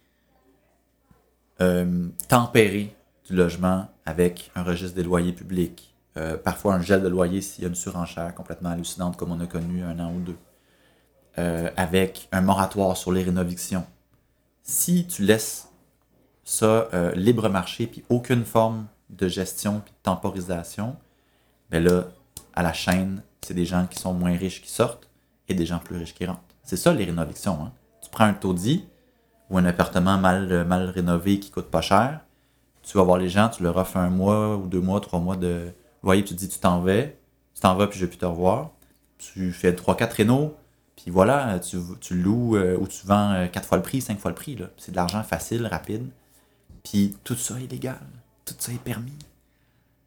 euh, tempéré du logement avec un registre des loyers publics, euh, parfois un gel de loyer s'il y a une surenchère complètement hallucinante comme on a connu un an ou deux, euh, avec un moratoire sur les rénovictions, si tu laisses ça libre marché, puis aucune forme de gestion, puis de temporisation, ben là, à la chaîne, c'est des gens qui sont moins riches qui sortent et des gens plus riches qui rentrent. C'est ça les rénovations. Hein. Tu prends un taudis ou un appartement mal, euh, mal rénové qui coûte pas cher, tu vas voir les gens, tu leur offres un mois ou deux mois, trois mois de loyer, puis tu te dis tu t'en vas, tu t'en vas, puis je vais plus te revoir. Tu fais trois, quatre rénaux, puis voilà, tu, tu loues euh, ou tu vends euh, quatre fois le prix, cinq fois le prix. C'est de l'argent facile, rapide. Puis tout ça est légal. Tout ça est permis.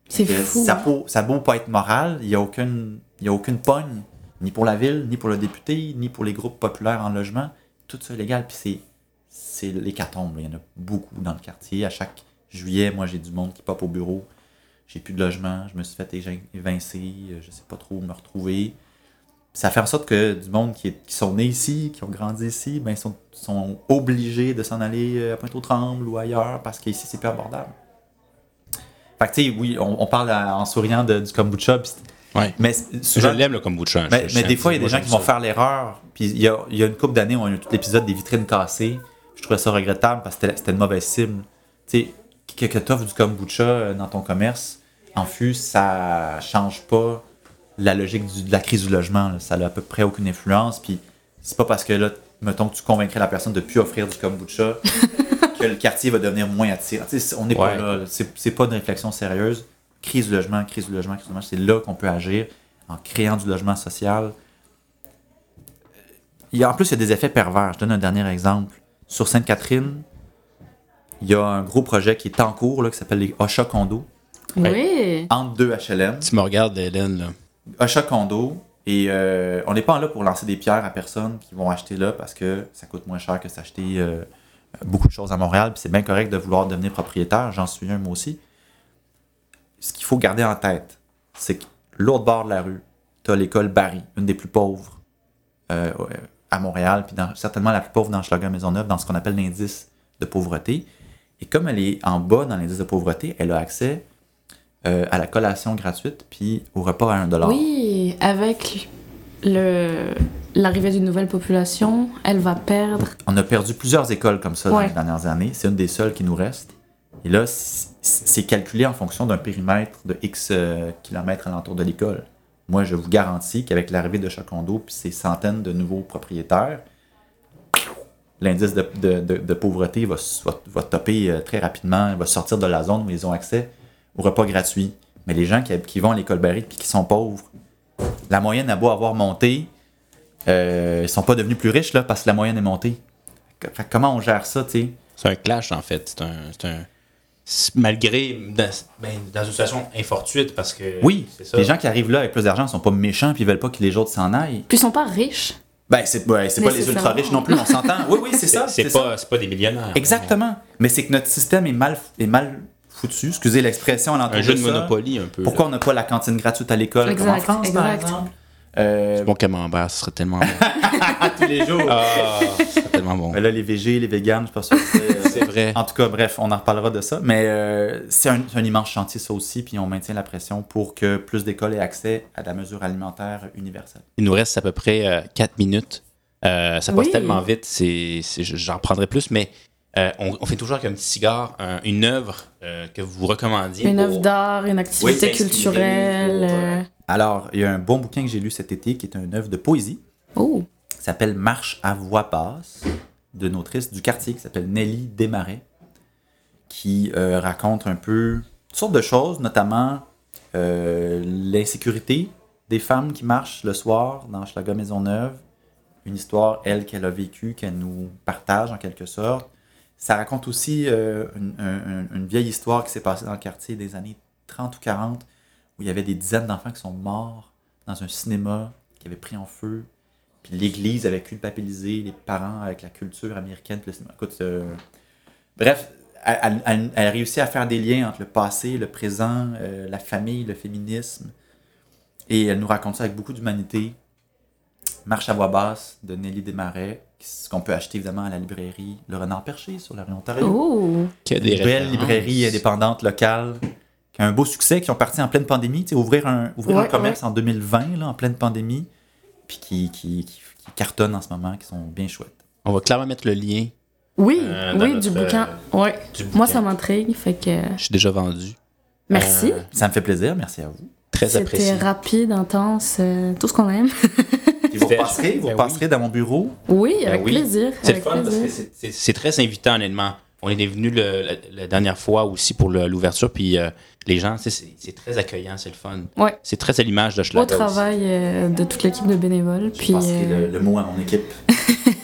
C'est fou. Ça, peut, ça pas être moral, il n'y a, aucune- y a aucune pogne, ni pour la ville, ni pour le député, ni pour les groupes populaires en logement. Tout ça est légal, puis c'est, c'est l'hécatombe. Il y en a beaucoup dans le quartier. À chaque juillet, moi, j'ai du monde qui pop au bureau. J'ai plus de logement, je me suis fait évincer, euh, je sais pas trop où me retrouver. Ça fait en sorte que du monde qui, est- qui sont nés ici, qui ont grandi ici, ben, sont, sont obligés de s'en aller euh, à Pointe-aux-Trembles ou ailleurs parce qu'ici, c'est plus abordable. Fait que, tu sais, oui, on, on parle à- en souriant de- du kombucha, Ouais. mais Je l'aime le kombucha. mais, Je- mais des fois, il y a des gens qui vont faire l'erreur. Puis il y a, il y a une couple d'années, on a eu tout l'épisode des vitrines cassées. Je trouvais ça regrettable parce que c'était- une mauvaise cible. Tu sais, que, que tu offres du kombucha euh, dans ton commerce, en fût, ça change pas la logique du- de la crise du logement. là. Ça n'a à peu près aucune influence. Puis c'est pas parce que là, mettons que tu convaincrais la personne de plus offrir du kombucha que le quartier va devenir moins attirant. Tu sais, on n'est pas Ouais. là. là. C'est c'est pas une réflexion sérieuse. Crise du logement, crise du logement, crise du logement. C'est là qu'on peut agir en créant du logement social. Il y a, en plus, il y a des effets pervers. Je donne un dernier exemple. Sur Sainte-Catherine, il y a un gros projet qui est en cours là, qui s'appelle les Ocha Condo, Oui. entre deux HLM. Tu me regardes, Hélène, là. Ocha Condo. Et euh, on n'est pas là pour lancer des pierres à personnes qui vont acheter là parce que ça coûte moins cher que s'acheter euh, beaucoup de choses à Montréal. Puis c'est bien correct de vouloir devenir propriétaire. J'en suis un, moi aussi. Ce qu'il faut garder en tête, c'est que l'autre bord de la rue, tu as l'école Barry, une des plus pauvres euh, à Montréal, puis dans- certainement la plus pauvre dans Schlager Maisonneuve, dans ce qu'on appelle l'indice de pauvreté. Et comme elle est en bas dans l'indice de pauvreté, elle a accès euh, à la collation gratuite puis au repas à 1$. Oui, avec le l'arrivée d'une nouvelle population, elle va perdre. On a perdu plusieurs écoles comme ça dans les dernières années. C'est une des seules qui nous reste. Et là, c'est calculé en fonction d'un périmètre de X euh, kilomètres alentour de l'école. Moi, je vous garantis qu'avec l'arrivée de Chacondo puis ces centaines de nouveaux propriétaires, l'indice de, pauvreté va, va, topper euh, très rapidement, va sortir de la zone où ils ont accès au repas gratuit. Mais les gens qui, vont à l'école Barry puis qui sont pauvres, la moyenne a beau avoir monté, euh, ils sont pas devenus plus riches là, parce que la moyenne est montée. Comment on gère ça, tu sais? C'est un clash, en fait. C'est un. Malgré. Dans, ben, dans une situation infortuite, parce que. Oui, c'est ça. les gens qui arrivent là avec plus d'argent sont pas méchants puis ils veulent pas que les autres s'en aillent. Puis ils sont pas riches. Ben, c'est ouais, c'est pas les ultra riches non plus, on s'entend. Oui, oui, c'est ça. C'est pas, c'est pas des millionnaires. Exactement. Mais c'est que notre système est mal, est mal foutu. Excusez l'expression Un jeu de ça. Monopoly, un peu. Pourquoi on n'a pas la cantine gratuite à l'école comme en Exact, France, par exact. exemple? Euh, Bon camembert, ce serait tellement bon. à tous les jours. ah, tellement bon. Mais là, les VG, les véganes, je suis pas sûr. que c'est- C'est vrai. En tout cas, bref, on en reparlera de ça. Mais euh, c'est un, immense chantier, ça aussi, puis on maintient la pression pour que plus d'écoles aient accès à la mesure alimentaire universelle. Il nous reste à peu près 4 minutes. Euh, ça passe Oui. tellement vite, c'est, j'en prendrai plus, mais euh, on, on fait toujours avec un petit cigare un- une œuvre euh, que vous recommandiez. Une pour- œuvre d'art, une activité s'inspirer culturelle. pour, euh, Alors, il y a un bon bouquin que j'ai lu cet été qui est une œuvre de poésie Oh, qui s'appelle Marche à voix basse d'une autrice du quartier qui s'appelle Nelly Desmarais qui euh, raconte un peu toutes sortes de choses, notamment euh, l'insécurité des femmes qui marchent le soir dans Schlager Maisonneuve. Une histoire, elle, qu'elle a vécue, qu'elle nous partage en quelque sorte. Ça raconte aussi euh, une, un- une vieille histoire qui s'est passée dans le quartier des années 30 ou 40, où il y avait des dizaines d'enfants qui sont morts dans un cinéma qui avait pris en feu. Puis l'Église avait culpabilisé les parents avec la culture américaine. Puis le cinéma. Écoute, euh, bref, elle, elle- elle- elle a réussi à faire des liens entre le passé, le présent, euh, la famille, le féminisme. Et elle nous raconte ça avec beaucoup d'humanité. Marche à voix basse de Nelly Desmarais, ce qu'on peut acheter évidemment à la librairie Le Renard Perché sur la rue Ontario. oh. Des Une belle librairie indépendante locale qui a un beau succès, qui ont parti en pleine pandémie. Tu sais, ouvrir un, ouvrir un Ouais, commerce en 2020, là, en pleine pandémie, puis qui, qui, qui, qui cartonnent en ce moment, qui sont bien chouettes. On va clairement mettre le lien Oui, Euh, oui, notre, du bouquin. Ouais. du Moi, bouquin. ça m'intrigue, fait que Je suis déjà vendu. merci. Euh, Ça me fait plaisir, merci à vous. très C'était apprécié. rapide, intense, euh, tout ce qu'on aime. Et vous C'était- repasserez, vous Ben repasserez dans mon bureau? Oui, Ben avec oui. plaisir. C'est fun parce que c'est très invitant, honnêtement. On est venu le, la, la dernière fois aussi pour l'ouverture, puis euh, les gens, tu sais, c'est très accueillant, c'est le fun. Ouais. C'est très à l'image de Au Schlager. aussi. travail euh, de toute l'équipe de bénévoles. Je Puis, passerai euh, le, le mot à mon équipe.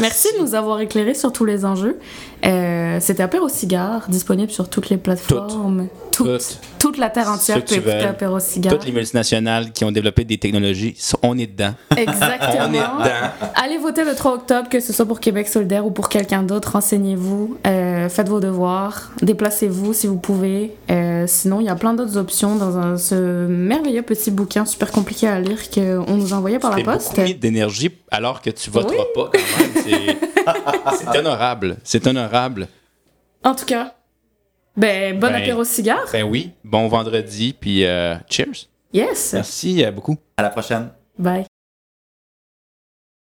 Merci de nous avoir éclairés sur tous les enjeux. Euh, C'était Apéro Cigare, disponible sur toutes les plateformes. Toutes. Toutes. Toute la terre entière peut écouter. Apéro Cigare. Toutes les multinationales qui ont développé des technologies, so- on est dedans. On est Exactement. dedans. Allez voter le 3 octobre, que ce soit pour Québec solidaire ou pour quelqu'un d'autre. Renseignez-vous, euh, faites vos devoirs, déplacez-vous si vous pouvez. Euh, sinon, il y a plein d'autres options dans un- ce merveilleux petit bouquin super compliqué à lire qu'on nous envoyait par la poste. d'énergie alors que tu voteras Oui. pas quand même. C'est- honorable. C'est honorable. En tout cas, ben, bon Ben, apéro cigare. Ben oui. Bon vendredi, puis euh, cheers. Yes. Merci euh, beaucoup. À la prochaine. Bye.